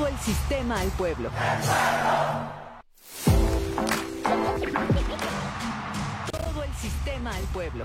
Todo el sistema al pueblo. Todo el sistema al pueblo.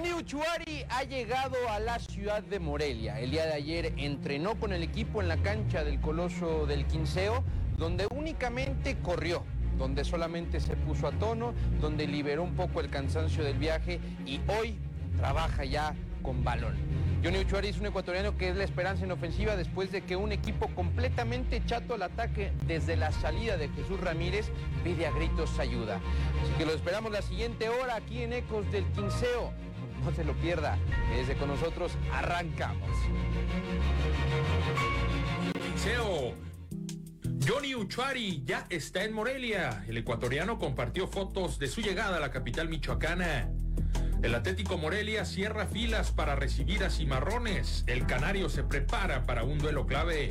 Johnny Uchuari ha llegado a la ciudad de Morelia. El día de ayer entrenó con el equipo en la cancha del Coloso del Quinceo, donde únicamente corrió, donde solamente se puso a tono, donde liberó un poco el cansancio del viaje y hoy trabaja ya con balón. Johnny Uchuari es un ecuatoriano que es la esperanza en ofensiva después de que un equipo completamente chato al ataque desde la salida de Jesús Ramírez pide a gritos ayuda. Así que lo esperamos la siguiente hora aquí en Ecos del Quinceo. No se lo pierda, quédese con nosotros, arrancamos. Johnny Uchuari ya está en Morelia. El ecuatoriano compartió fotos de su llegada a la capital michoacana. El Atlético Morelia cierra filas para recibir a Cimarrones. El Canario se prepara para un duelo clave.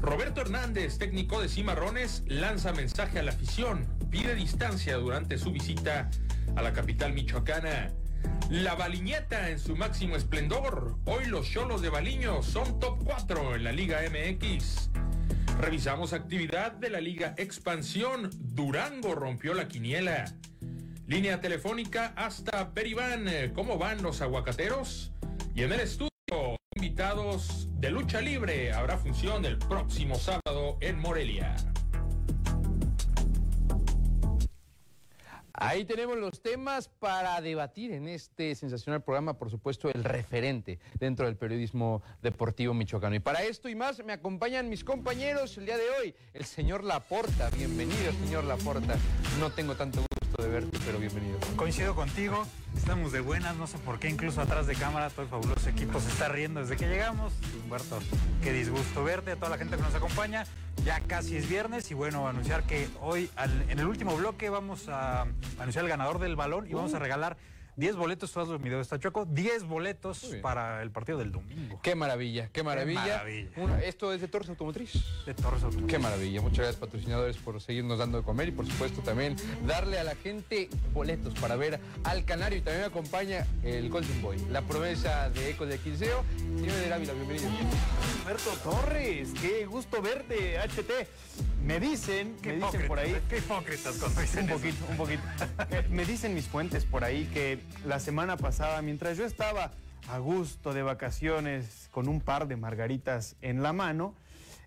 Roberto Hernández, técnico de Cimarrones, lanza mensaje a la afición. Pide distancia durante su visita a la capital michoacana. La Baliñeta en su máximo esplendor. Hoy los Cholos de Baliño son top 4 en la Liga MX. Revisamos actividad de la Liga Expansión. Durango rompió la quiniela. Línea telefónica hasta Beriván. ¿Cómo van los aguacateros? Y en el estudio, invitados de lucha libre. Habrá función el próximo sábado en Morelia. Ahí tenemos los temas para debatir en este sensacional programa, por supuesto, el referente dentro del periodismo deportivo michoacano. Y para esto y más me acompañan mis compañeros el día de hoy, el señor Laporta. Bienvenido, señor Laporta. No tengo tanto gusto de verte, pero bienvenido. Coincido contigo, estamos de buenas, no sé por qué, incluso atrás de cámara, todo el fabuloso equipo se está riendo desde que llegamos. Humberto, qué disgusto verte, a toda la gente que nos acompaña. Ya casi es viernes y bueno, anunciar que hoy al- en el último bloque vamos a anunciar el ganador del balón y vamos a regalar 10 boletos, todos los videos está Choco, 10 boletos para el partido del domingo. Qué maravilla, qué maravilla. maravilla. Una- esto es de Torres Automotriz. De Torres Automotriz. Qué maravilla. Muchas gracias patrocinadores por seguirnos dando de comer y por supuesto también darle a la gente boletos para ver al Canario. Y también me acompaña el Golden Boy, la promesa de Eco de Quinceo. Señor de Ávila, bienvenido. Humberto Torres, qué gusto verte, HT. Me dicen, Qué me dicen por ahí, Qué hipócritas cuando dicen un eso. poquito, un poquito. Eh, me dicen mis fuentes por ahí que la semana pasada, mientras yo estaba a gusto de vacaciones con un par de margaritas en la mano,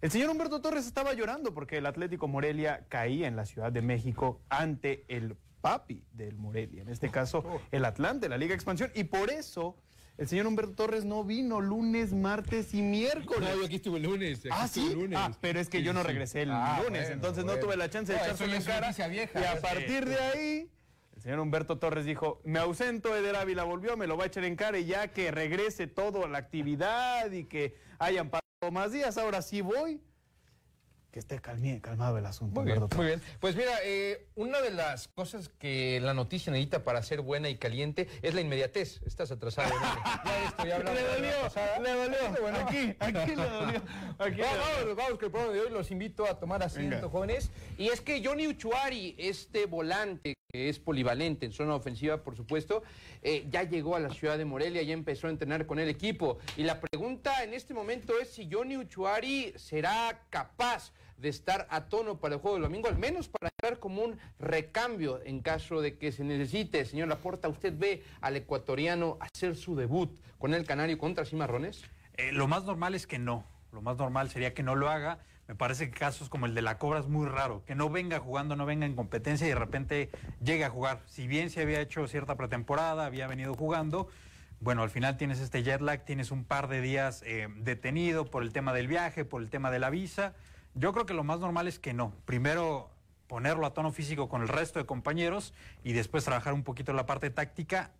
el señor Humberto Torres estaba llorando porque el Atlético Morelia caía en la Ciudad de México ante el papi del Morelia, en este caso el Atlante, la Liga Expansión, y por eso el señor Humberto Torres no vino lunes, martes y miércoles. No, yo aquí estuve el lunes. Aquí Ah, sí. lunes. Ah, pero es que Sí, yo no regresé el Ah, lunes, bueno, entonces no tuve la chance de No, es cara. vieja, y a partir de ahí, señor Humberto Torres dijo, me ausento, Eder Ávila volvió, me lo va a echar en cara y ya que regrese todo a la actividad y que hayan pasado más días, ahora sí voy. Que esté calmie- calmado el asunto, Muy bien, Humberto muy bien. Pues mira, eh, una de las cosas que la noticia necesita para ser buena y caliente es la inmediatez. Estás atrasado. ¿no? ya esto ya hablamos Le dolió, le dolió. Bueno. Aquí, aquí le dolió. Aquí le Vamos, dolió. vamos, vamos, que el programa de hoy los invito a tomar asiento, Venga. jóvenes. Y es que Johnny Uchuari, este volante que es polivalente en zona ofensiva, por supuesto, eh, ya llegó a la ciudad de Morelia, ya empezó a entrenar con el equipo. Y la pregunta en este momento es si Johnny Uchuari será capaz de estar a tono para el juego del domingo, al menos para estar como un recambio en caso de que se necesite. Señor Laporta, ¿usted ve al ecuatoriano hacer su debut con el Canario contra Cimarrones? Eh, lo más normal es que no. Lo más normal sería que no lo haga. Me parece que casos como el de la Cobra es muy raro. Que no venga jugando, no venga en competencia y de repente llegue a jugar. Si bien se había hecho cierta pretemporada, había venido jugando, bueno, al final tienes este jet lag, tienes un par de días eh, detenido por el tema del viaje, por el tema de la visa. Yo creo que lo más normal es que no. Primero ponerlo a tono físico con el resto de compañeros y después trabajar un poquito la parte táctica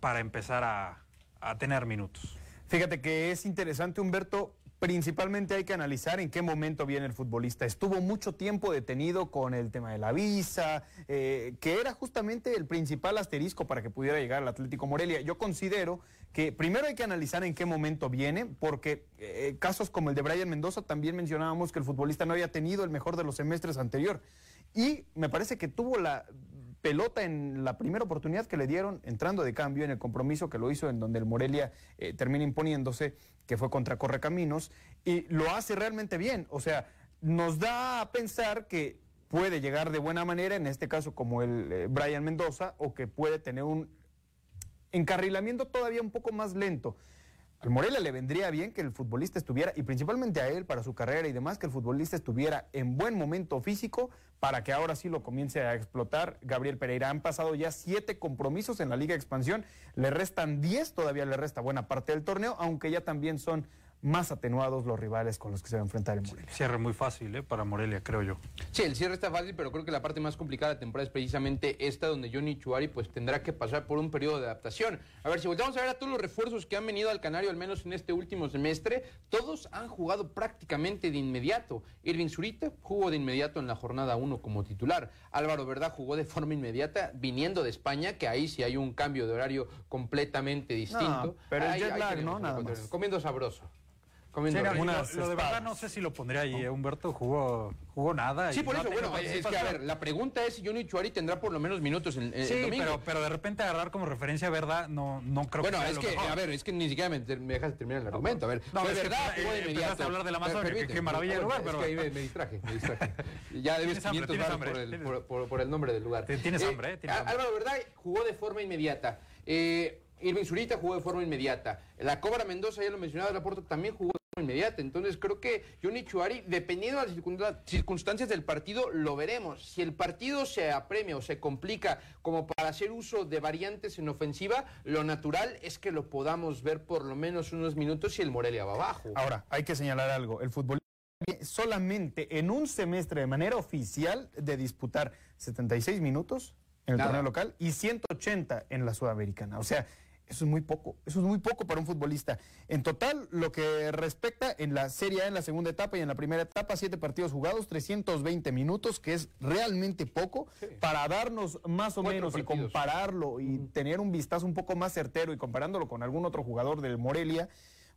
para empezar a, a tener minutos. Fíjate que es interesante, Humberto, principalmente hay que analizar en qué momento viene el futbolista. Estuvo mucho tiempo detenido con el tema de la visa, eh, que era justamente el principal asterisco para que pudiera llegar al Atlético Morelia. Yo considero que primero hay que analizar en qué momento viene, porque eh, casos como el de Brian Mendoza también mencionábamos que el futbolista no había tenido el mejor de los semestres anterior. Y me parece que tuvo la pelota en la primera oportunidad que le dieron entrando de cambio en el compromiso que lo hizo en donde el Morelia eh, termina imponiéndose, que fue contra Correcaminos, y lo hace realmente bien. O sea, nos da a pensar que puede llegar de buena manera, en este caso como el eh, Brian Mendoza, o que puede tener un encarrilamiento todavía un poco más lento. Al Morelia le vendría bien que el futbolista estuviera, y principalmente a él para su carrera y demás, que el futbolista estuviera en buen momento físico para que ahora sí lo comience a explotar. Gabriel Pereira, han pasado ya siete compromisos en la Liga Expansión, le restan diez, todavía le resta buena parte del torneo, aunque ya también son más atenuados los rivales con los que se va a enfrentar el Morelia. Cierre muy fácil ¿eh? para Morelia, creo yo. Sí, el cierre está fácil, pero creo que la parte más complicada de la temporada es precisamente esta, donde Johnny Chuari pues tendrá que pasar por un periodo de adaptación. A ver, si volvemos a ver a todos los refuerzos que han venido al Canario, al menos en este último semestre, todos han jugado prácticamente de inmediato. Irving Zurita jugó de inmediato en la jornada 1 como titular. Álvaro Verdad jugó de forma inmediata viniendo de España, que ahí sí hay un cambio de horario completamente distinto. No, pero el Ahí- jet ahí lag, ¿no? Nada más. Comiendo sabroso. Sí, Comiendo lo, de verdad no sé si lo pondría ahí, ¿eh? Humberto jugó, jugó nada. Sí, y por no eso, bueno, es que a ver, la pregunta es si Johnny Chuari tendrá por lo menos minutos en, Sí, el domingo. pero, pero de repente agarrar como referencia verdad, no, no creo bueno, que sea es lo que, mejor. a ver, es que ni siquiera me, me dejas terminar el argumento. A ver, No, fue es que verdad, de eh, inmediato. empezaste a hablar de la Amazonia, que- qué maravilla Ah, lugar, pero- Es que ahí me, me distraje, me distraje. Ya debes Tienes hambre, 500 tienes baros hambre, por el, tienes- por, por- por el nombre del lugar. Tienes hambre, eh, hambre. Álvaro Verdad jugó de forma inmediata. Eh, Irving Zurita jugó de forma inmediata. La Cobra Mendoza, ya lo mencionaba, Laporto también jugó inmediata. Entonces creo que Johnny Chuari, dependiendo de las circunstancias del partido, lo veremos. Si el partido se apremia o se complica como para hacer uso de variantes en ofensiva, lo natural es que lo podamos ver por lo menos unos minutos si el Morelia va abajo. Ahora, hay que señalar algo. El fútbol solamente en un semestre de manera oficial de disputar 76 minutos en el Nada. torneo local y 180 en la sudamericana. O sea, eso es muy poco. Eso es muy poco para un futbolista. En total, lo que respecta en la Serie A, en la segunda etapa y en la primera etapa, siete partidos jugados, 320 minutos, que es realmente poco para darnos más o Cuatro menos y compararlo y tener un vistazo un poco más certero y comparándolo con algún otro jugador del Morelia.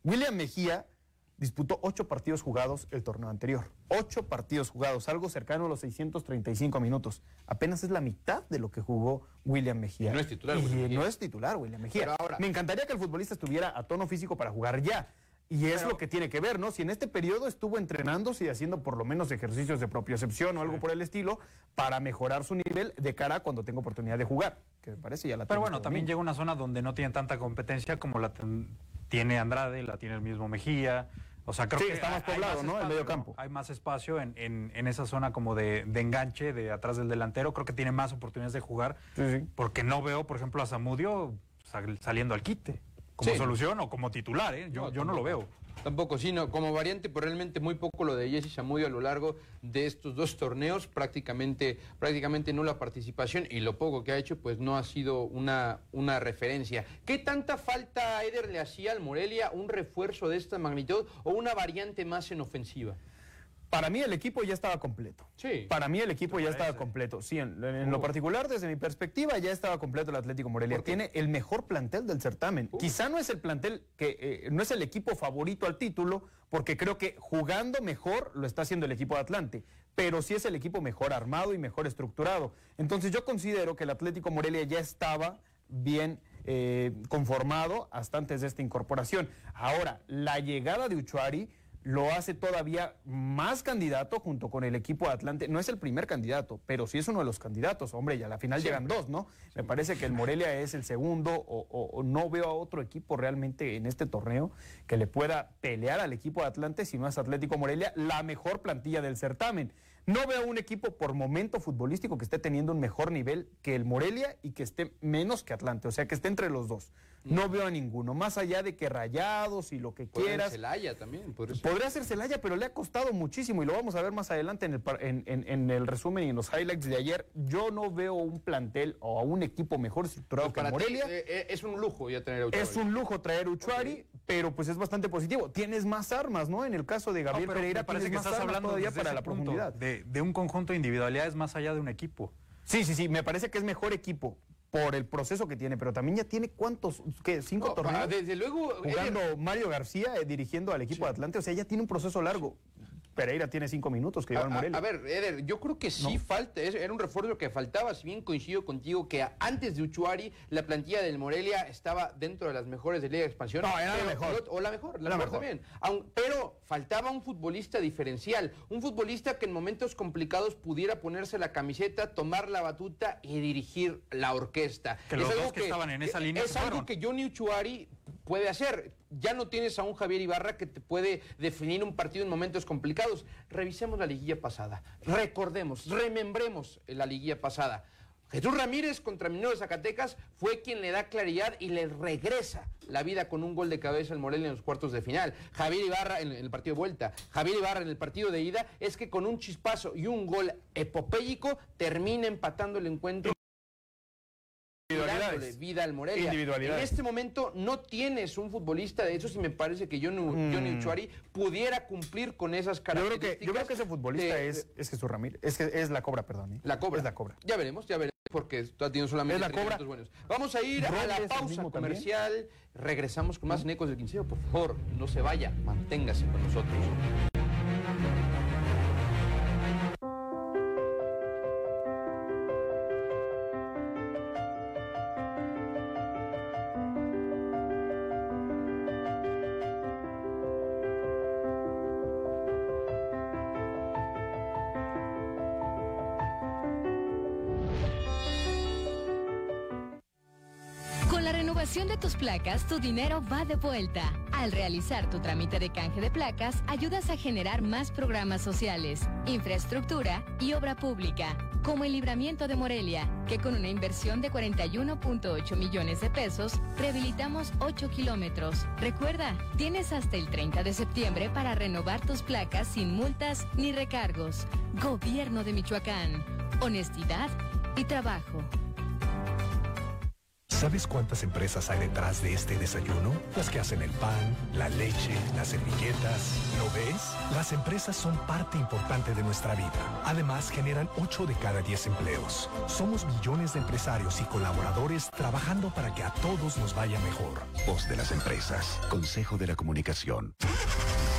William Mejía disputó ocho partidos jugados el torneo anterior. Ocho partidos jugados, algo cercano a los 635 minutos. Apenas es la mitad de lo que jugó William Mejía. Y no es titular, Y William Mejía. no es titular William Mejía. Pero ahora- Me encantaría que el futbolista estuviera a tono físico para jugar ya. Y es lo que tiene que ver, ¿no? Si en este periodo estuvo entrenándose y haciendo por lo menos ejercicios de propiocepción o algo por el estilo para mejorar su nivel de cara a cuando tenga oportunidad de jugar, que me parece ya la Pero bueno, también llega una zona donde no tiene tanta competencia como la ten- tiene Andrade, la tiene el mismo Mejía. O sea, creo Sí, que está más poblado, ¿no? El espacio, medio campo. Hay más espacio en, en- en esa zona como de, de enganche, de atrás del delantero. Creo que tiene más oportunidades de jugar. Sí, sí. Porque no veo, por ejemplo, a Zamudio sal- saliendo al quite como solución o como titular. ¿eh? Yo, No, yo no lo veo. Tampoco, sí, no, como variante, pero realmente muy poco lo de Jesse Zamudio a lo largo de estos dos torneos, prácticamente, prácticamente nula participación y lo poco que ha hecho, pues no ha sido una, una referencia. ¿Qué tanta falta a Eder le hacía al Morelia un refuerzo de esta magnitud o una variante más en ofensiva? Para mí el equipo ya estaba completo. Sí. Para mí el equipo ya estaba completo. Sí, en, en lo particular, desde mi perspectiva, ya estaba completo el Atlético Morelia. Tiene el mejor plantel del certamen. Uh. Quizá no es el plantel que eh, no es el equipo favorito al título, porque creo que jugando mejor lo está haciendo el equipo de Atlante. Pero sí es el equipo mejor armado y mejor estructurado. Entonces yo considero que el Atlético Morelia ya estaba bien eh, conformado hasta antes de esta incorporación. Ahora, la llegada de Uchuari lo hace todavía más candidato junto con el equipo de Atlante. No es el primer candidato, pero sí es uno de los candidatos. Hombre, y a la final llegan dos, ¿no? Me parece que el Morelia es el segundo o, o- o no veo a otro equipo realmente en este torneo que le pueda pelear al equipo de Atlante si no es Atlético Morelia, la mejor plantilla del certamen. No veo un equipo por momento futbolístico que esté teniendo un mejor nivel que el Morelia y que esté menos que Atlante, o sea, que esté entre los dos. No veo a ninguno, más allá de que rayados y lo que Podría quieras. Celaya también. podría ser. Podría ser Celaya, pero le ha costado muchísimo y lo vamos a ver más adelante en el, par- en, en- en el resumen y en los highlights de ayer. Yo no veo un plantel o a un equipo mejor estructurado Pues que Morelia. eh, eh, es un lujo ya tener a Ochoa. Es un lujo traer Uchuari, pero pues es bastante positivo. Tienes más armas, ¿no? En el caso de Gabriel Pereira, parece que más estás hablando todavía para la punto, profundidad. de, de un conjunto de individualidades más allá de un equipo. Sí, sí, sí, me parece que es mejor equipo por el proceso que tiene, pero también ya tiene cuántos, ¿qué? ¿Cinco No, torneos? desde luego, Jugando Mario García eh, dirigiendo al equipo de Atlante, o sea, ya tiene un proceso largo. Pereira tiene cinco minutos que lleva Morelia. a ver, Eder, yo creo que sí falta, es- era un refuerzo que faltaba, si bien coincido contigo que antes de Uchuari la plantilla del Morelia estaba dentro de las mejores de Liga de Expansión. No, era la mejor. O la mejor, la mejor, mejor. también. Aun- pero faltaba un futbolista diferencial, un futbolista que en momentos complicados pudiera ponerse la camiseta, tomar la batuta y dirigir la orquesta. Que los dos que estaban en esa línea Es algo fueron. que Johnny Uchuari puede hacer. Ya no tienes a un Javier Ibarra que te puede definir un partido en momentos complicados. Revisemos la liguilla pasada. Recordemos, remembremos la liguilla pasada. Jesús Ramírez contra Minero de Zacatecas fue quien le da claridad y le regresa la vida con un gol de cabeza al Morelia en los cuartos de final. Javier Ibarra en el partido de vuelta, Javier Ibarra en el partido de ida, es que con un chispazo y un gol epopélico termina empatando el encuentro dándole Individualidades. vida al Morelia. Individualidades. En este momento no tienes un futbolista de esos y me parece que Johnny, Johnny Uchuari pudiera cumplir con esas yo, creo características. que, yo creo que ese futbolista de- es, es Jesús Ramírez. Es, que es la cobra, perdón. ¿eh? La cobra. Es la cobra. Ya veremos, ya veremos, porque está teniendo solamente Es la cobra. buenos. Vamos a ir a la pausa también. comercial. Regresamos con más en Ecos del Quinceo. Por favor, no se vaya, manténgase con nosotros. Tu dinero va de vuelta. Al realizar tu trámite de canje de placas, ayudas a generar más programas sociales, infraestructura y obra pública, como el libramiento de Morelia, que con una inversión de 41.8 millones de pesos, rehabilitamos 8 kilómetros. Recuerda, tienes hasta el 30 de septiembre para renovar tus placas sin multas ni recargos. Gobierno de Michoacán. Honestidad y trabajo. ¿Sabes cuántas empresas hay detrás de este desayuno? Las que hacen el pan, la leche, las servilletas. ¿Lo ves? Las empresas son parte importante de nuestra vida. Además, generan 8 de cada 10 empleos. Somos millones de empresarios y colaboradores trabajando para que a todos nos vaya mejor. Voz de las empresas. Consejo de la Comunicación.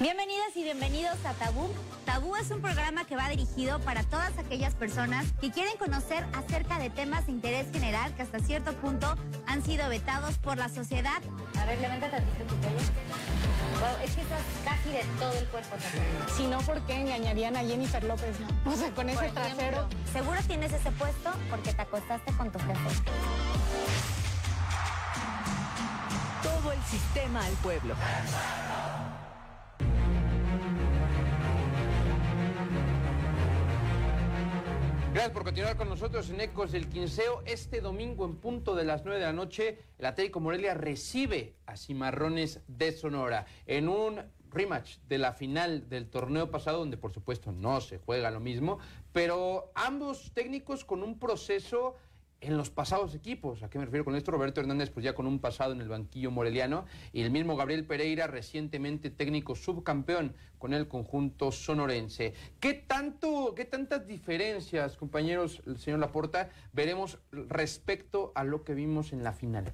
Bienvenidas y bienvenidos a Tabú. Tabú es un programa que va dirigido para todas aquellas personas que quieren conocer acerca de temas de interés general que hasta cierto punto han sido vetados por la sociedad. A ver, levanta tantito tu pelo. Wow, es que estás casi de todo el cuerpo tatuado. Si no, ¿por qué engañarían a Jennifer López, no? O sea, con ese trasero. Seguro tienes ese puesto porque te acostaste con tu jefe. Todo el sistema al pueblo. Gracias por continuar con nosotros en Ecos del Quinceo. Este domingo en punto de las 9 de la noche, el Atlético Morelia recibe a Cimarrones de Sonora en un rematch de la final del torneo pasado, donde por supuesto no se juega lo mismo, pero ambos técnicos con un proceso en los pasados equipos. ¿A qué me refiero con esto? Roberto Hernández, pues ya con un pasado en el banquillo moreliano, y el mismo Gabriel Pereira, recientemente técnico subcampeón con el conjunto sonorense. ¿Qué tanto, qué tantas diferencias, compañeros, el señor Laporta, veremos respecto a lo que vimos en la final?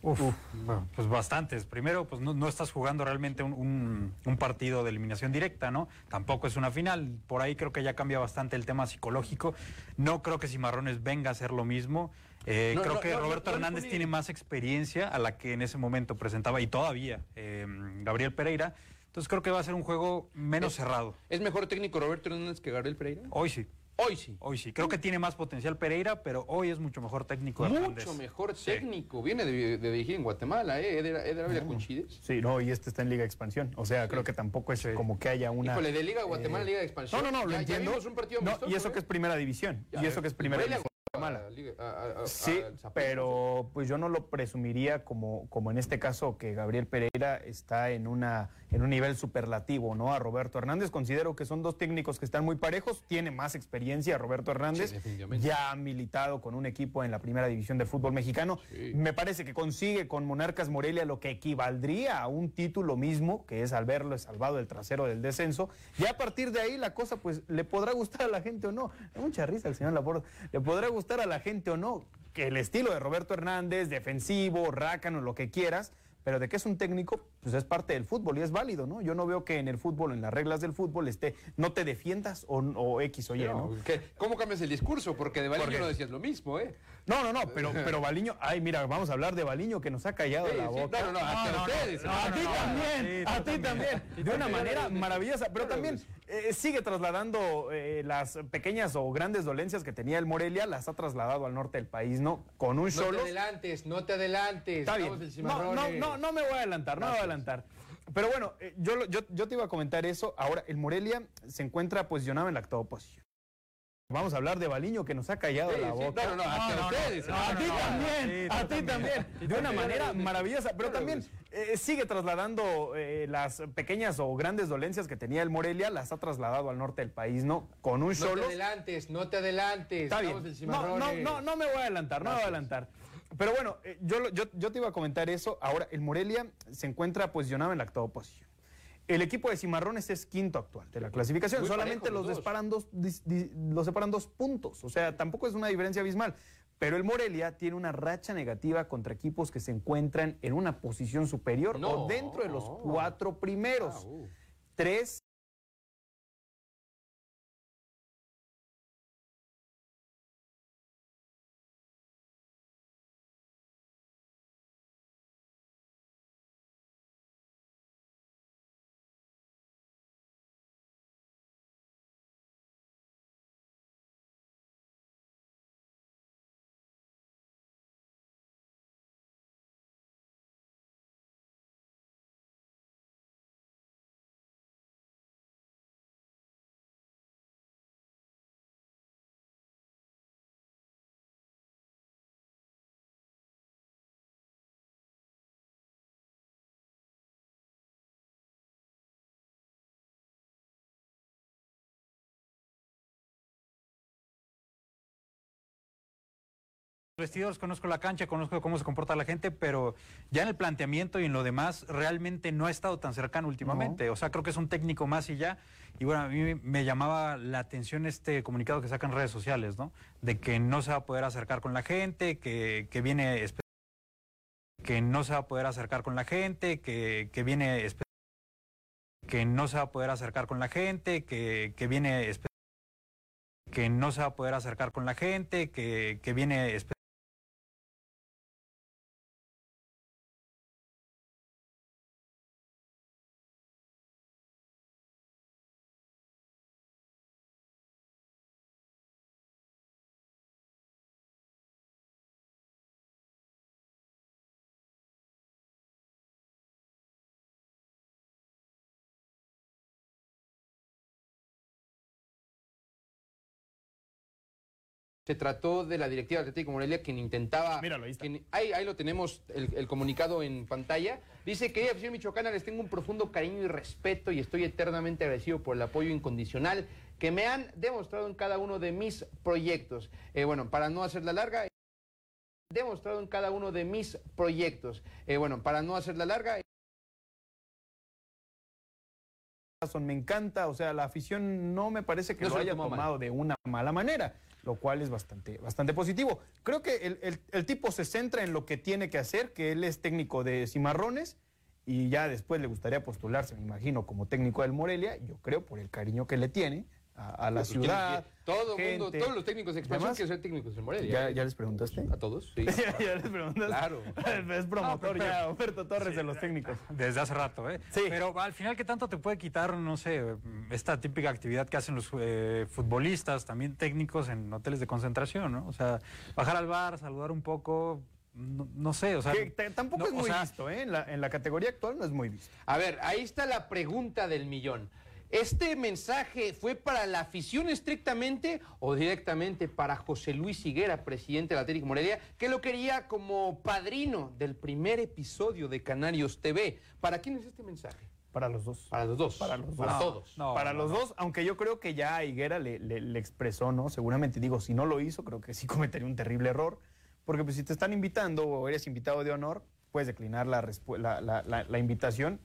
Uf, bueno, pues bastantes. Primero, pues no, no estás jugando realmente un, un- un partido de eliminación directa, ¿no? Tampoco es una final. Por ahí creo que ya cambia bastante el tema psicológico. No creo que Cimarrones venga a hacer lo mismo. Eh, No, creo no, que Roberto Hernández tiene más experiencia a la que en ese momento presentaba y todavía eh, Gabriel Pereira. Entonces creo que va a ser un juego menos Es- cerrado. ¿Es mejor técnico Roberto Hernández que Gabriel Pereira? Hoy sí, Hoy sí. hoy sí. Creo que tiene más potencial Pereira, pero hoy es mucho mejor técnico Hernández. Mucho mejor Sí. técnico. Viene de, de dirigir en Guatemala, ¿eh? Eder, Eder Ávila Conchides. Sí, no, y este está en Liga de Expansión. O sea, creo que tampoco es como que haya una. Híjole, de Liga de Guatemala, eh, Liga de Expansión. No, no, no, lo Ya- ya entiendo. vimos un partido No, amistoso, y eso ¿eh? que es primera división. Ya, y eso que es primera división. Guatemala. a- Liga- a- a- a- Sí, pero pues yo no lo presumiría como, como en este caso que Gabriel Pereira está en una en un nivel superlativo, ¿no? A Roberto Hernández considero que son dos técnicos que están muy parejos, tiene más experiencia Roberto Hernández, Sí, ya ha militado con un equipo en la primera división de fútbol mexicano. Sí. Me parece que consigue con Monarcas Morelia lo que equivaldría a un título mismo, que es al verlo salvado el trasero del descenso. Ya a partir de ahí la cosa pues le podrá gustar a la gente o no. Mucha risa el señor Laporte. Le podrá gustar a la gente o no que el estilo de Roberto Hernández, defensivo, rácano, lo que quieras, pero de que es un técnico, pues es parte del fútbol y es válido, ¿no? Yo no veo que en el fútbol, en las reglas del fútbol, esté, no te defiendas o, o X o Y, ¿no? ¿Cómo cambias el discurso? Porque de ¿Por Valiño qué? no decías lo mismo, ¿eh? No, no, no, pero, pero Baliño, ay, mira, vamos a hablar de Baliño que nos ha callado Sí, la boca. no, no, no, hasta ustedes, a no, ti también, a ti también, de una manera maravillosa, pero también eh, sigue trasladando eh, las pequeñas o grandes dolencias que tenía el Morelia, las ha trasladado al norte del país, ¿no? Con un No te solo. adelantes, no te adelantes. Está bien. No, no, no, no me voy a adelantar, no me voy a adelantar. Pero bueno, eh, yo, yo, yo te iba a comentar eso. Ahora, el Morelia se encuentra posicionado en la octava posición. Vamos a hablar de Baliño que nos ha callado Sí, la sí, boca. no, no, no, hasta ustedes. a ti no, no, también, sí, a ti también. de una manera maravillosa, pero también eh, sigue trasladando eh, las pequeñas o grandes dolencias que tenía el Morelia, las ha trasladado al norte del país, ¿no? Con un No te solo. adelantes, no te adelantes. Está bien. No, no, no, no me voy a adelantar, no me voy a adelantar. Pero bueno, eh, yo, yo, yo te iba a comentar eso. Ahora, el Morelia se encuentra posicionado en la octava posición. El equipo de Cimarrones es quinto actual de la clasificación. Muy Solamente los los, dos. dis- los separan dos puntos. O sea, tampoco es una diferencia abismal. Pero el Morelia tiene una racha negativa contra equipos que se encuentran en una posición superior No. o dentro de los cuatro primeros. Ah, uh. Tres vestidores, conozco la cancha, conozco cómo se comporta la gente, pero ya en el planteamiento y en lo demás realmente no ha estado tan cercano últimamente. O sea, creo que es un técnico más y ya. Y bueno, a mí me llamaba la atención este comunicado que sacan redes sociales, ¿no? De que no se va a poder acercar con la gente, que, que viene que no se va a poder acercar con la gente, que, que viene que no se va a poder acercar con la gente, que, que viene que no se va a poder acercar con la gente, que, que viene Se trató de la directiva de Atlético Morelia quien intentaba... Míralo, ahí está. quien- ahí, ahí lo tenemos, el, el comunicado en pantalla. Dice que afición michoacana les tengo un profundo cariño y respeto y estoy eternamente agradecido por el apoyo incondicional que me han demostrado en cada uno de mis proyectos. Eh, bueno, para no hacerla larga, demostrado en cada uno de mis proyectos. Eh, bueno, para no hacerla larga... Me encanta, o sea, la afición no me parece que No lo haya mal. tomado de una mala manera, lo cual es bastante, bastante positivo. Creo que el, el- el tipo se centra en lo que tiene que hacer, que él es técnico de Cimarrones y ya después le gustaría postularse, me imagino, como técnico del Morelia, yo creo, por el cariño que le tiene a, a la Pues ciudad. que- todo el mundo, gente. todos los técnicos de expansión quieren ser técnicos en Morelia. ¿Ya. ¿Ya les preguntaste? ¿A todos? Sí. ya, ya les preguntaste. Claro. es promotor No, pero- ya, Humberto Torres de los técnicos. Desde hace rato, ¿eh? Sí. Pero al final, ¿qué tanto te puede quitar, no sé, esta típica actividad que hacen los eh, futbolistas, también técnicos en hoteles de concentración, ¿no? O sea, bajar al bar, saludar un poco, no, no sé, o sea... Que tampoco no, es o muy sea, visto, ¿eh? En la, en la categoría actual no es muy visto. A ver, ahí está la pregunta del millón. ¿Este mensaje fue para la afición estrictamente o directamente para José Luis Higuera, presidente del Atlético Morelia, que lo quería como padrino del primer episodio de Canarios TV? ¿Para quién es este mensaje? Para los dos. Para los dos. Para los dos. Para No, todos. no, para no, los no. dos, aunque yo creo que ya Higuera le, le- le expresó, ¿no? Seguramente digo, si no lo hizo, creo que sí cometería un terrible error. Porque pues, si te están invitando o eres invitado de honor, puedes declinar la, la, la- la- la invitación.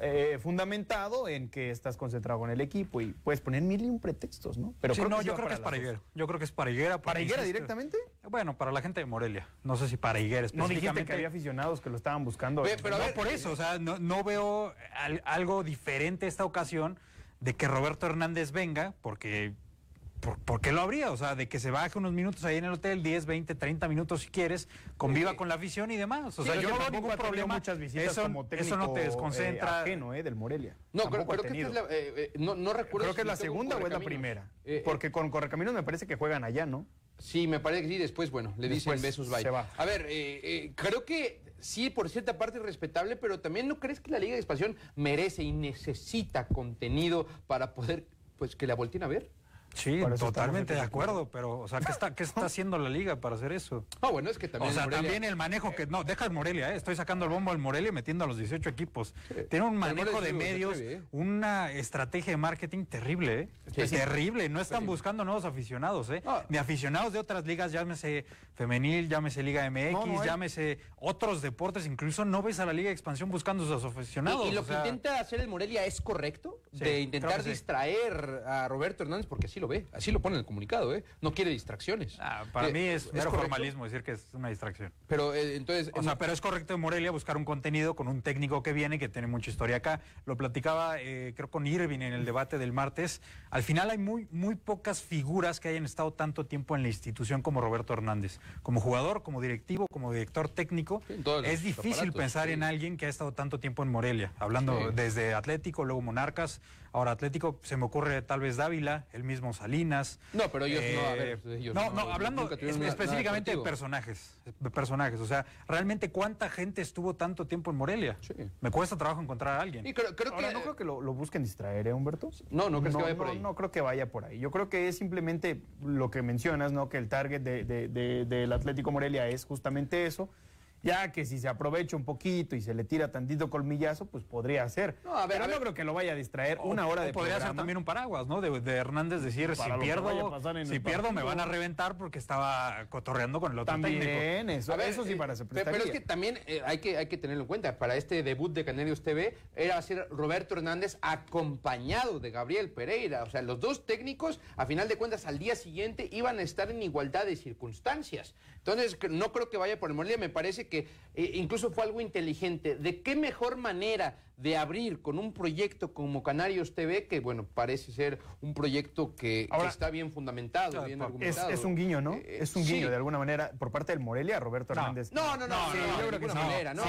Eh, fundamentado en que estás concentrado con el equipo y puedes poner mil y un pretextos, ¿no? Pero sí, creo no, sí yo creo que es para. Higuera. Yo creo que es para Higuera. ¿Para Higuera directamente? Bueno, para la gente de Morelia. No sé si para Higuera No dijiste específicamente. que había aficionados que lo estaban buscando. Pero no, ver, por eso, o sea, no, no veo al- algo diferente esta ocasión de que Roberto Hernández venga, porque ¿por, por qué lo habría? O sea, de que se baje unos minutos ahí en el hotel, 10, 20, 30 minutos si quieres, conviva Sí. con la afición y demás. O sea, yo no veo ningún problema. muchas visitas eso, como técnico eso no te eh, desconcentra. ajeno, eh, del Morelia. No, creo, creo que es la, eh, eh, no, no recuerdo Creo que es si la estuvo segunda o es la primera. Eh, eh, Porque con Correcaminos me parece que juegan allá, ¿no? Sí, me parece que sí. Después, bueno, le dicen Después besos, bye. se va. A ver, eh, eh, creo que sí, por cierta parte es respetable, pero también no crees que la Liga de Expansión merece y necesita contenido para poder, pues, que la volteen a ver. Sí, totalmente de acuerdo, pero, o sea, ¿qué está, qué está haciendo la liga para hacer eso? Ah, bueno, es que también. o sea, Morelia- también el manejo que. No, deja el Morelia, ¿eh? estoy sacando el bombo al Morelia y metiendo a los 18 equipos. Tiene un manejo de sí, medios, atreve, ¿eh? una estrategia de marketing terrible, ¿eh? Sí, sí. terrible. No están buscando nuevos aficionados, ¿eh? Ah. Ni aficionados de otras ligas, llámese femenil, llámese Liga MX, No, no hay. llámese otros deportes. Incluso no ves a la Liga de Expansión buscando sus aficionados. ¿Y, y lo o que sea, intenta hacer el Morelia es correcto? Sí, de intentar sí. distraer a Roberto Hernández, porque así lo ve, así lo pone en el comunicado, ¿eh? No quiere distracciones. ah, para Eh, mí es, mero formalismo decir que es una distracción. Pero eh, entonces. O sea, pero es correcto en Morelia buscar un contenido con un técnico que viene, que tiene mucha historia acá. Lo platicaba, eh, creo, con Irving en el debate del martes. Al final hay muy, muy pocas figuras que hayan estado tanto tiempo en la institución como Roberto Hernández. Como jugador, como directivo, como director técnico. Sí, es difícil aparatos, pensar sí. en alguien que ha estado tanto tiempo en Morelia. Hablando Sí. desde Atlético, luego Monarcas. Ahora Atlético, se me ocurre tal vez Dávila, el mismo Salinas. No, pero ellos no, a Eh, ver, ellos no, no, no, hablando es- nada- específicamente de nada personajes, de personajes. O sea, realmente cuánta gente estuvo tanto tiempo en Morelia. Sí. Me cuesta trabajo encontrar a alguien. Y creo, creo Ahora, que. no creo que lo, lo busquen distraer, ¿eh, Humberto? No, no crees que vaya por no, ahí. No creo que vaya por ahí. Yo creo que es simplemente lo que mencionas, ¿no? Que el target de- de- de- del Atlético Morelia es justamente eso. Ya que si se aprovecha un poquito y se le tira tantito colmillazo, pues podría ser. No, a ver, Pero a no ver. creo que lo vaya a distraer O- una hora de podría ser programa. también un paraguas, ¿no? De, de Hernández decir, si Para pierdo, si pierdo me van a reventar porque estaba cotorreando con el otro técnico. También, eso, A ver, eso sí eh, para se pe- Pero prestaría. es que también eh, hay, que, hay que tenerlo en cuenta. Para este debut de Canarios TV era ser Roberto Hernández acompañado de Gabriel Pereira. O sea, los dos técnicos, a final de cuentas, al día siguiente iban a estar en igualdad de circunstancias. Entonces, no creo que vaya por el Morelia. Me parece que eh, incluso fue algo inteligente. ¿De qué mejor manera de abrir con un proyecto como Canarios TV, que, bueno, parece ser un proyecto que, está bien fundamentado, bien Es, un guiño, ¿no? Eh, es un sí. guiño de alguna manera por parte del Morelia Roberto No. Hernández. No, no, no, No, sí, no, yo creo que manera, no. Sí,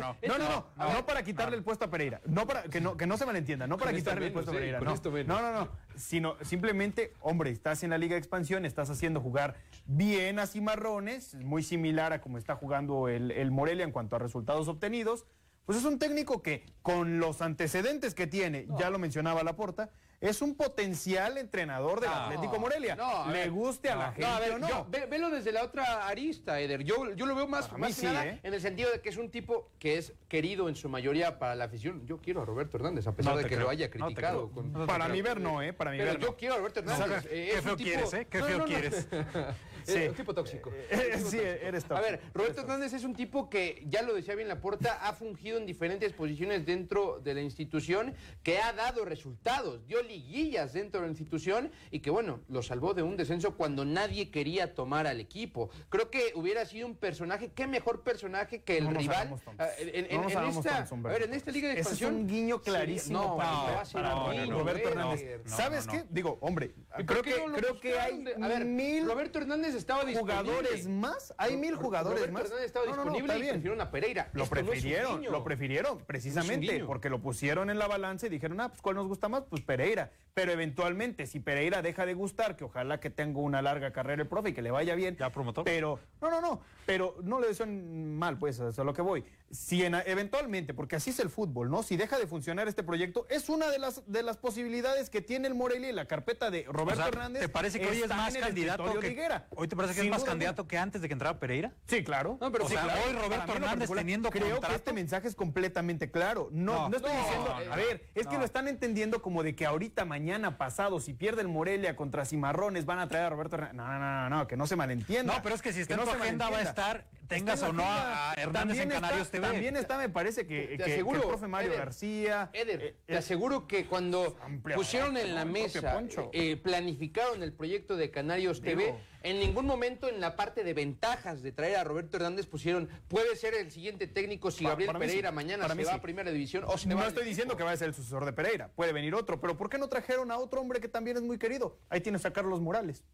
no, No, no, no, no para quitarle el puesto a Pereira, no para que no que no se malentienda, no para quitarle el puesto a Pereira, no. no, no, no, sino simplemente, hombre, estás en la Liga de Expansión, estás haciendo jugar bien a Cimarrones, muy similar a como está jugando el, el Morelia en cuanto a resultados obtenidos. Pues es un técnico que, con los antecedentes que tiene, ya lo mencionaba Laporta, es un potencial entrenador del Atlético Morelia. no, Le ver, guste a la gente No, a ver, o no. yo- ve- velo desde la otra arista, Eder. Yo, yo lo veo más, más sí, nada ¿eh? en el sentido de que es un tipo que es querido en su mayoría para la afición. Yo quiero a Roberto Hernández, a pesar de que creo, lo haya criticado. con- Para mi ver no, ¿eh? Para mi Pero ver yo no. quiero a Roberto Hernández. ¿Qué Eh, es feo tipo- quieres, eh? Qué No, feo quieres. Sí. Es un tipo tóxico. Eh, tipo sí, tóxico. eres A tóxico. ver, Roberto Hernández es un tipo que, ya lo decía bien la porta, ha fungido en diferentes posiciones dentro de la institución, que ha dado resultados, dio liguillas dentro de la institución y que, bueno, lo salvó de un descenso cuando nadie quería tomar al equipo. Creo que hubiera sido un personaje, qué mejor personaje que el No nos rival. Ah, En, en- No nos en hagamos esta, tontos, a ver, en esta liga de Ese es expansión. un guiño clarísimo no, para- no va a ser para Roberto. Hernández. No, ¿Sabes no, qué? Digo, hombre, ¿Y creo que, creo que hay de- a ver, mil Roberto Hernández estaba disponible. jugadores más. Hay mil jugadores más. Hernández estaba No, no, no, disponible está y bien. prefirieron a Pereira. Lo Esto prefirieron, lo prefirieron, precisamente, porque lo pusieron en la balanza y dijeron, ah, pues ¿cuál nos gusta más? Pues Pereira. Pero eventualmente, si Pereira deja de gustar, que ojalá que tenga una larga carrera el profe y que le vaya bien. ¿Ya promotor? Pero, no, no, no, pero no le deseo mal, pues, eso es a lo que voy. Si en- eventualmente, porque así es el fútbol, ¿no? Si deja de funcionar este proyecto, es una de las, de las posibilidades que tiene el Morelia y la carpeta de Roberto O sea, Hernández. ¿Te parece que hoy es más candidato que Higuera. hoy te parece que Sin es más duda candidato que antes de que entrara Pereira? Sí, claro. No, pero O sí, sea, claro. hoy Roberto Hernández teniendo Creo que este mensaje es completamente claro. No, No, no, estoy no, diciendo. no, a ver, es que lo están entendiendo como de que ahorita, mañana, pasado, si pierde el Morelia contra Cimarrones, van a traer a Roberto Hernández. No, no, no, no, que no se malentienda. No, pero es que si está Que en no tu agenda va a estar, tengas o no a. Hernández en Canarios está, TV. También está, me parece, que, Te que- que aseguro, el profe Mario Eder, García. Eder, eh, te aseguro que cuando pusieron en la mesa, eh, planificaron el proyecto de Canarios TV, en ningún momento en la parte de ventajas de traer a Roberto Hernández pusieron, puede ser el siguiente técnico si Gabriel para Pereira sí, mañana para se mí va sí. a Primera División o se no va estoy diciendo que va a ser el sucesor de Pereira, puede venir otro, pero ¿por qué no trajeron a otro hombre que también es muy querido? Ahí tienes a Carlos Morales.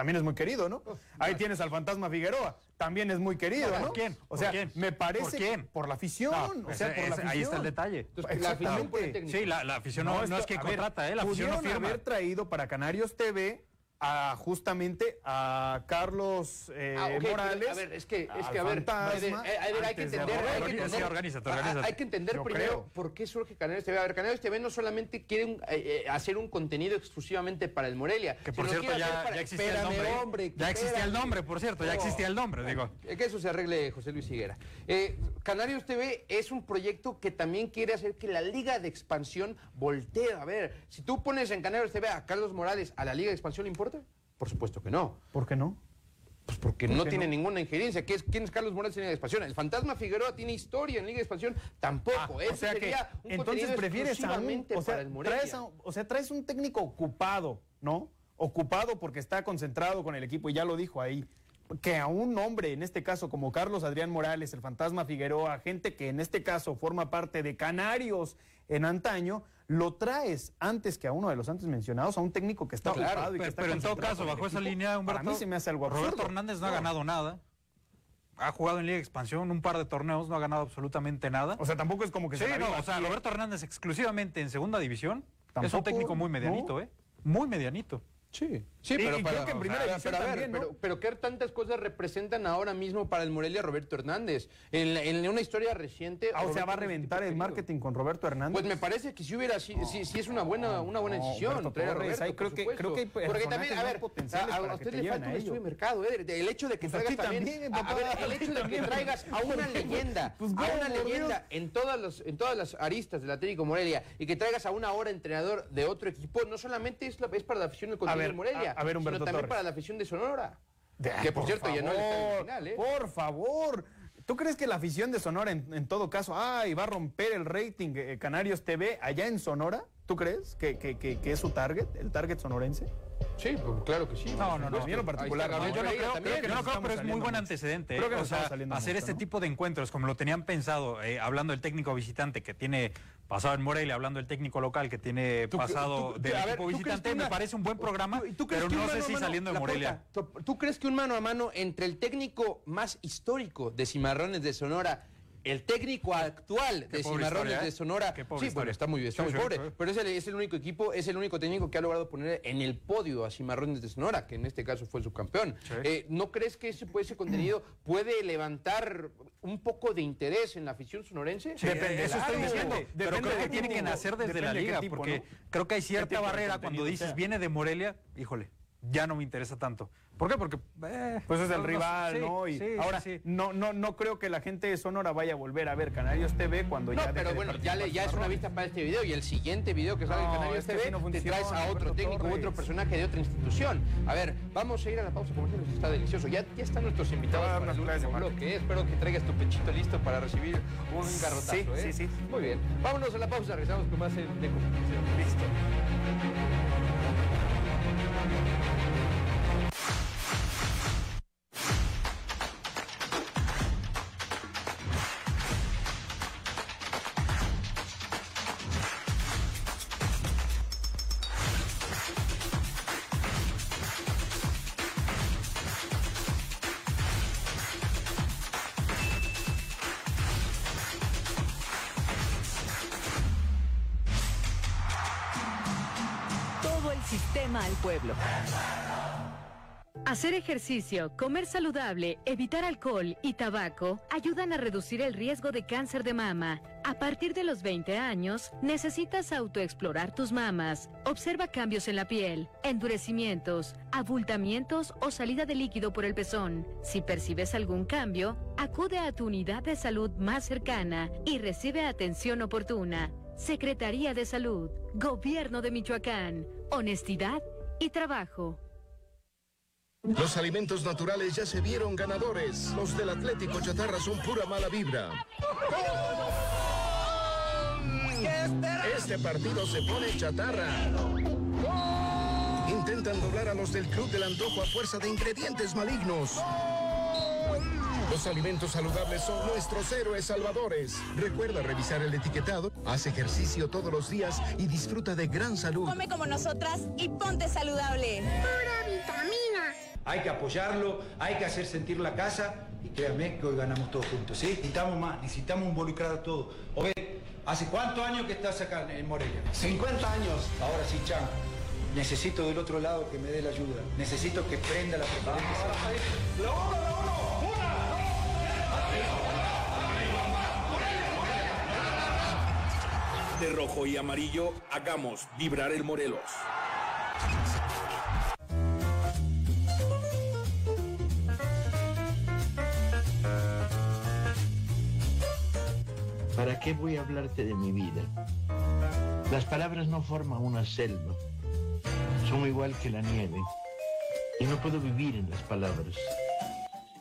También es muy querido, ¿no? Ahí tienes al fantasma Figueroa, también es muy querido, No, ¿no? ¿por quién? O ¿Por sea, quién? me parece ¿Por quién? por la afición, No, o sea, ese- por la ese- afición. ahí está el detalle. Entonces, la afición técnico. Sí, la, la afición no, no es esto- que a ver, contrata, ¿eh? la afición no firma. haber traído para Canarios TV a justamente a Carlos eh, Ah, pero, Morales. a ver, es que, es que a ver, Fantasma, eh, hay que entender, hay que Roberto. Organiza- entender, organízate, organízate. hay que entender Yo primero creo. por qué surge Canarios TV. A ver, Canarios TV no solamente quiere un- eh, eh, hacer un contenido exclusivamente para el Morelia, Que por cierto ya, hacer para- ya existía el Espérame, nombre. ¿eh? hombre, ya existía el nombre, por cierto, ya existía el nombre, digo. Eh, Que eso se arregle José Luis Higuera. Eh, Canarios TV es un proyecto que también quiere hacer que la Liga de Expansión voltee. A ver, si tú pones en Canarios TV a Carlos Morales, ¿a la Liga de Expansión le Por supuesto que no. ¿Por qué no? Pues porque ¿Por no tiene no? ninguna injerencia. ¿Qué es, ¿Quién es Carlos Morales en Liga de Expansión? El Fantasma Figueroa tiene historia en Liga de Expansión. Tampoco. Ah, o sea que un entonces prefieres a un, o sea, traes a- o sea, traes un técnico ocupado, ¿no? Ocupado porque está concentrado con el equipo y ya lo dijo ahí. Que a un hombre, en este caso como Carlos Adrián Morales, el fantasma Figueroa, gente que en este caso forma parte de Canarios en antaño, lo traes antes que a uno de los antes mencionados, a un técnico que está No, ocupado claro, y que pero, está pero en todo caso, bajo esa línea, Humberto, Para mí se me hace algo absurdo. Roberto Hernández no, ha ganado nada. Ha jugado en Liga de Expansión un par de torneos, no ha ganado absolutamente nada. O sea, tampoco es como que sí, se no, o sea. Roberto Hernández exclusivamente en segunda división es un técnico muy medianito, ¿no? ¿eh? Muy medianito. Sí, sí, pero, para- creo que en primera división pero, a ver, también, ¿no? pero, pero ¿qué tantas cosas representan ahora mismo para el Morelia Roberto Hernández? En, una historia reciente... Ah, o sea, va a reventar el marketing con Roberto Hernández. Pues me parece que si hubiera, si, si- si es una buena, una buena no, decisión traer a Roberto, ahí creo por que- creo que Porque también, a ver, a, para usted te le falta un estudio de mercado, eh, el hecho de que Pues traigas también, a- ver, el hecho de que traigas a una leyenda, Pues, a ¿cómo, una leyenda en todas los, en todas las aristas del Atlético Morelia y que traigas a una hora entrenador de otro equipo, no solamente es, la- es para la afición del del Morelia, a- a ver, Humberto sino también Torres. para la afición de Sonora. De- Que por, por cierto, ya no le está en el favor, final, ¿eh? Por favor. ¿Tú crees que la afición de Sonora, en, en todo caso, ay, va a romper el rating eh, Canarios TV allá en Sonora? ¿Tú crees que, que- que- que es su target, el target sonorense? Sí, pues, claro que sí. No, no, no. En lo particular, no. Yo no creo, también. no creo, pero es muy buen antecedente. Creo ¿eh? o sea, hacer mucho, este ¿no? tipo de encuentros, como lo tenían pensado, eh, hablando del técnico visitante que tiene pasado en Morelia, hablando del técnico local que tiene pasado del equipo ¿tú crees visitante, una- me parece un buen programa, ¿Tú- tú crees pero no sé si saliendo de Morelia. ¿tú- ¿Tú crees que un mano a mano entre el técnico más histórico de Cimarrones de Sonora, el técnico actual Qué de Cimarrones historia, ¿eh? de Sonora? Qué pobre sí, bueno, historia. está muy, está Sí, muy sí, pobre, sí. pero es el, es el único equipo, es el único técnico que ha logrado poner en el podio a Cimarrones de Sonora, que en este caso fue el subcampeón. Sí. Eh, ¿No crees que ese, ese contenido puede levantar un poco de interés en la afición sonorense? Sí, Depende, eso estoy diciendo. Depende pero de creo qué que tiene que nacer desde la liga, tipo, porque ¿no? creo que hay ¿Qué cierta barrera cuando dices sea? viene de Morelia, híjole. Ya no me interesa tanto. ¿Por qué? Porque... eh, Pues es el no- no- rival, sí, ¿no? Y sí, ahora, sí. No, no, no creo que la gente de Sonora vaya a volver a ver Canarios TV cuando No, ya. pero bueno, ya, le, ya es una vista para este video y el siguiente video que sale No, en Canarios TV te traes a otro técnico, Torres. otro personaje de otra institución. A ver, vamos a ir a la pausa comercial, está delicioso. Ya, ya están nuestros invitados Voy a dar para el último bloque. ¿eh? Espero que traigas tu pechito listo para recibir un garrotazo. Sí, ¿eh? sí, sí. Muy bien. Vámonos a la pausa, regresamos con más de comunicación. Listo. Sistema al pueblo. Hacer ejercicio, comer saludable, evitar alcohol y tabaco ayudan a reducir el riesgo de cáncer de mama. A partir de los 20 años, necesitas autoexplorar tus mamas. Observa cambios en la piel, endurecimientos, abultamientos o salida de líquido por el pezón. Si percibes algún cambio, acude a tu unidad de salud más cercana y recibe atención oportuna. Secretaría de Salud, Gobierno de Michoacán, honestidad y trabajo. Los alimentos naturales ya se vieron ganadores. Los del Atlético Chatarra son pura mala vibra. Este partido se pone chatarra. Intentan doblar a los del Club del Antojo a fuerza de ingredientes malignos. Los alimentos saludables son nuestros héroes salvadores. Recuerda revisar el etiquetado, haz ejercicio todos los días y disfruta de gran salud. Come como nosotras y ponte saludable. Pura vitamina. Hay que apoyarlo, hay que hacer sentir la casa y créanme que hoy ganamos todos juntos, ¿sí? Necesitamos más, necesitamos involucrar a todos. Oye, ¿hace cuántos años que estás acá en Morelia? 50 años. Ahora sí, Chan. Necesito del otro lado que me dé la ayuda. Necesito que prenda la preferencia. De rojo y amarillo, hagamos vibrar el Morelos. ¿Para qué voy a hablarte de mi vida? Las palabras no forman una selva. Son igual que la nieve. Y no puedo vivir en las palabras.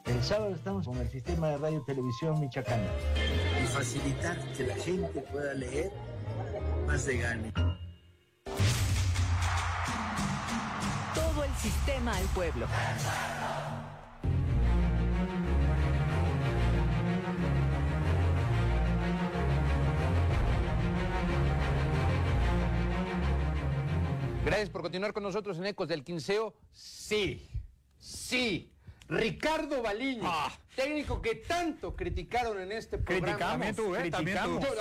El sábado estamos con el sistema de radio televisión michoacana. Y facilitar que la gente pueda leer más de gane. Todo el sistema al pueblo. Gracias por continuar con nosotros en Ecos del Quinceo. Sí, sí. Ricardo Baliño, técnico que tanto criticaron en este programa. Criticamos, tú, ¿eh? Yo,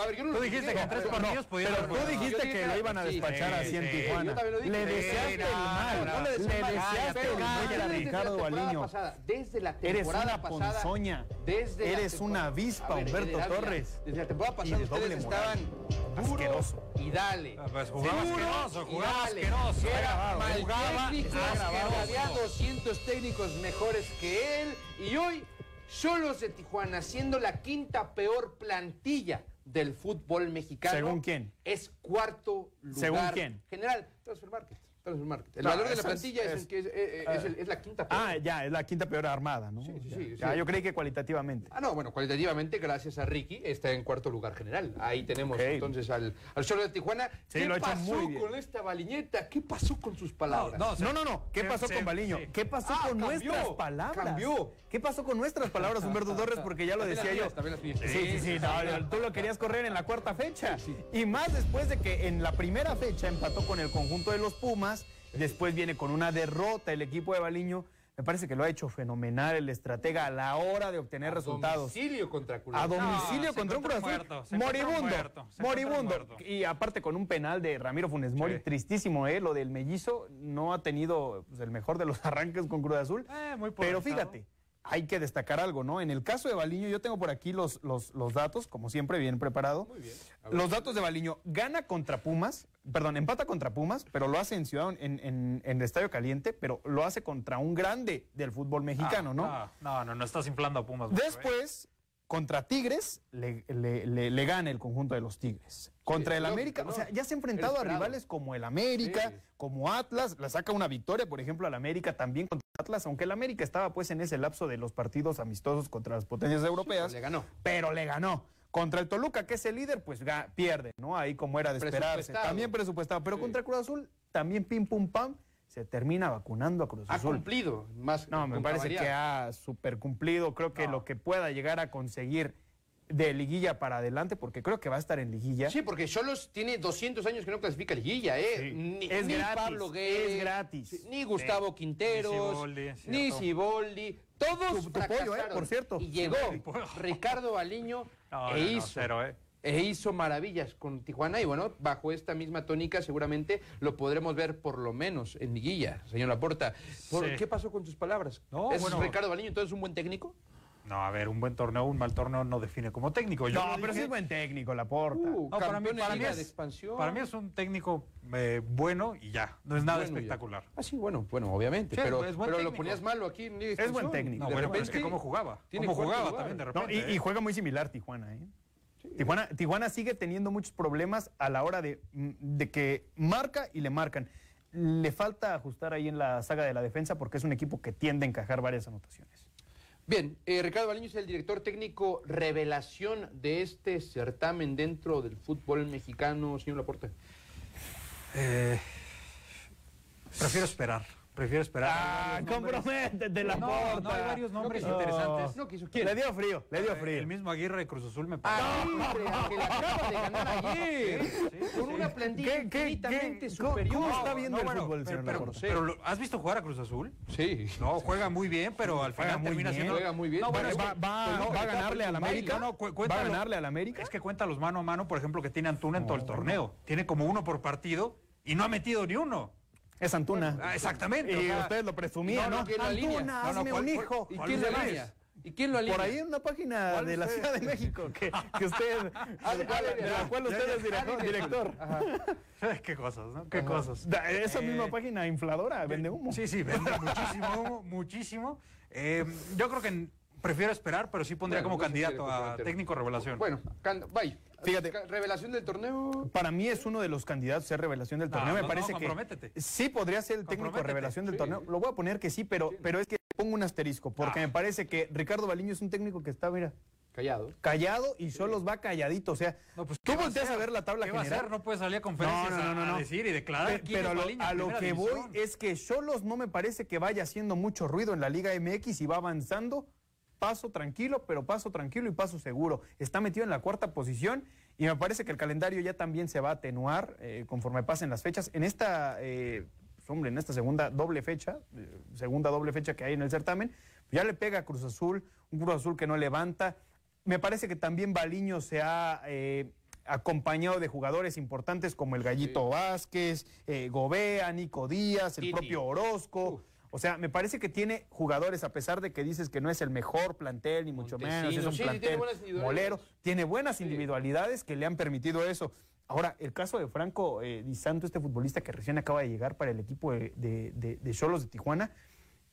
a ver, yo no Tú dijiste que en tres partidos no, podían pero tú dijiste que lo iban a despachar sí, así en sí, Tijuana. Le deseaste el mal. le deseaste el mal a Desde la Ricardo temporada Baliño. pasada, Desde la Eres temporada una pasada. ponzoña. Desde Eres una avispa, Humberto Torres. Desde la temporada Y pasada de doble ustedes estaban Asqueroso. y dale. pues jugaba asqueroso, jugaba dale. asqueroso. Era grabado, mal jugaba técnico, asqueroso. había 200 técnicos mejores que él y hoy Solos de Tijuana, siendo la quinta peor plantilla del fútbol mexicano. ¿Según quién? Es cuarto lugar. ¿Según quién? General, Transfer Market. El No, valor de la plantilla es, es- que es, eh, es el- es la quinta peor. Ah, ya, es la quinta peor armada, ¿no? sí, Ya, sí, ya, sí. yo creí que cualitativamente. Ah, no, bueno, cualitativamente, gracias a Ricky, está en cuarto lugar general. Ahí tenemos entonces al, al Solo de Tijuana. Sí, ¿Qué lo ha hecho pasó muy bien. con esta baliñeta? ¿Qué pasó con sus palabras? No, no, no. ¿Qué se- pasó se- con Baliño? sí. ¿Qué pasó Ah, con cambió, nuestras palabras? cambió. ¿Qué pasó con nuestras palabras, Humberto Torres? Porque ya lo También las decía yo. Sí, sí, sí. tú lo querías correr en la cuarta fecha. Y más después de que en la primera fecha empató con el conjunto de los Pumas. Después viene con una derrota el equipo de Baliño. Me parece que lo ha hecho fenomenal el estratega a la hora de obtener resultados. Domicilio contra Cruz A Azul. domicilio No, contra un Cruz muerto, moribundo, muerto, moribundo. muerto. Y aparte con un penal de Ramiro Funes Mori, Sí. tristísimo, ¿eh? Lo del mellizo no ha tenido pues, el mejor de los arranques con Cruz Azul. Eh, muy Pero fíjate, hay que destacar algo, ¿no? En el caso de Baliño, yo tengo por aquí los, los, los datos, como siempre, bien preparado. Muy bien. Los datos de Baliño. Gana contra Pumas, perdón, empata contra Pumas, pero lo hace en Ciudad, en, en, en el Estadio Caliente, pero lo hace contra un grande del fútbol mexicano, ¿no? Ah, No, no, no estás inflando a Pumas. ¿eh? Después, contra Tigres, le, le- le- le gana el conjunto de los Tigres. Contra el América, ¿no? o sea, ya se ha enfrentado a rivales como el América, Sí. como Atlas, le saca una victoria, por ejemplo, al América también contra Atlas, aunque el América estaba pues en ese lapso de los partidos amistosos contra las potencias europeas, Le ganó. pero le ganó. Contra el Toluca, que es el líder, pues pierde, ¿no? Ahí como era de esperarse. Presupuestado. También presupuestado. Pero contra Cruz Azul, también pim pum pam, se termina vacunando a Cruz Ha Azul. cumplido. Más No, me parece que ha super cumplido. Creo que No. lo que pueda llegar a conseguir de liguilla para adelante, porque creo que va a estar en liguilla. Sí, porque Cholos tiene 200 años que no clasifica liguilla, ¿eh? Sí. Ni, Es ni gratis, Pablo Guedes, es gratis. ni Gustavo Quinteros, Ni Siboldi. Todos Tu- tu pollo, ¿eh? Por cierto. Y llegó Ricardo Baliño No, e, no, hizo, cero, ¿eh? E hizo maravillas con Tijuana. Y bueno, bajo esta misma tónica seguramente lo podremos ver por lo menos en liguilla, señor Laporta. ¿Por Sí. ¿Qué pasó con tus palabras? No, ¿Es bueno. Ricardo Baliño entonces un buen técnico? No, a ver, un buen torneo, un mal torneo no define como técnico. Yo no, pero sí es buen técnico, la porta. Uh, No, para mí, para es, de expansión. para mí es un técnico eh, bueno y ya. No es nada Bueno, ya. espectacular. Ah, sí, bueno, bueno, obviamente. Sí, pero pero lo ponías malo aquí en Es buen técnico. No, De bueno, pero es que cómo jugaba. tiene Cómo jugaba también de No, repente. y, ¿eh? y juega muy similar Tijuana, ¿eh? Tijuana, Tijuana sigue teniendo muchos problemas a la hora de, mm, de que marca y le marcan. Le falta ajustar ahí en la saga de la defensa porque es un equipo que tiende a encajar varias anotaciones. Bien, eh, Ricardo Baliño es el director técnico revelación de este certamen dentro del fútbol mexicano, señor Laporte. Eh, prefiero esperar. Prefiero esperar. Ah, comprométete, la No, porta. no, hay varios nombres No, interesantes. No quiso, Le dio frío, le dio Eh, frío. El mismo Aguirre de Cruz Azul me parece. Ah, hombre, al que le acaba de ganar ayer, con una plantilla ¿Qué- qué- infinitamente qué- superior. cómo está viendo el bueno, fútbol, pero, pero- ¿has visto jugar a Cruz Azul? Sí. No, juega muy bien, pero al Juega final muy termina bien. siendo... Juega muy bien. No, bueno, Va, va- va- no, va a ganarle al América. No, ¿Va a ganarle al América? Es que cuenta los mano a mano, por ejemplo, que tiene Antuna en todo el torneo. Tiene como uno por partido y no ha metido ni uno. Es Antuna. Ah, exactamente. o Y sea, ustedes lo presumían, No, ¿no? no, ¿quién lo alinea? Antuna, No, no, hazme ¿cuál- un hijo. ¿Y ¿Cuál quién alinea? ellos? ¿Y quién lo alinea? Por ahí en una página ¿Cuál de la usted? Ciudad de México que, que usted, de la cual usted es director. director. Ajá. Qué cosas, ¿no? Qué cosas. Da- Esa misma Eh, página infladora vende humo. Sí, sí, vende muchísimo, humo, muchísimo. Eh, yo creo que prefiero esperar, pero sí pondría Bueno, como no candidato a técnico revelación. Bueno, bye. Fíjate. Revelación del torneo. Para mí es uno de los candidatos a ser revelación del No, torneo. Me no, no, parece comprométete. que sí podría ser el técnico revelación del Sí. torneo. Lo voy a poner que sí, pero, pero es que pongo un asterisco, porque Ah. me parece que Ricardo Baliño es un técnico que está, mira, Callado. callado y solo va calladito. O sea, No, pues, tú ¿qué va a volteas a hacer? ver la tabla ¿Qué va a general. hacer? No puede salir a conferencias No, no, no, no, a- no. a decir y declarar Pero a lo, Baliño a lo que voy división. es que Cholos no me parece que vaya haciendo mucho ruido en la Liga MX y va avanzando paso tranquilo, pero paso tranquilo y paso seguro. Está metido en la cuarta posición y me parece que el calendario ya también se va a atenuar eh, conforme pasen las fechas. En esta, eh, pues, hombre, en esta segunda doble fecha, eh, segunda doble fecha que hay en el certamen, ya le pega a Cruz Azul, un Cruz Azul que no levanta. Me parece que también Baliño se ha acompañado de jugadores importantes como el Gallito Vázquez, Gobea, Nico Díaz, el propio Orozco. O sea, me parece que tiene jugadores, a pesar de que dices que no es el mejor plantel, ni mucho menos, es un sí, tiene plantel individualidades. molero, tiene buenas individualidades que le han permitido eso. Ahora, el caso de Franco eh, Di Santo, este futbolista que recién acaba de llegar para el equipo de, de, de- de Cholos de Tijuana,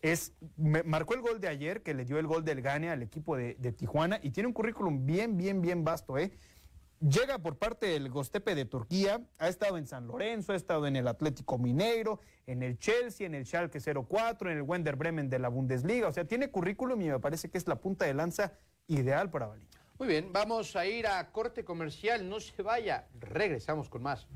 es, me- marcó el gol de ayer, que le dio el gol del Gane al equipo de, de Tijuana, y tiene un currículum bien, bien, bien vasto, ¿eh? Llega por parte del Gostepe de Turquía, ha estado en San Lorenzo, ha estado en el Atlético Mineiro, en el Chelsea, en el Schalke 04, en el Wender Bremen de la Bundesliga. O sea, tiene currículum y me parece que es la punta de lanza ideal para Baliño. Muy bien, vamos a ir a corte comercial. No se vaya. Regresamos con más.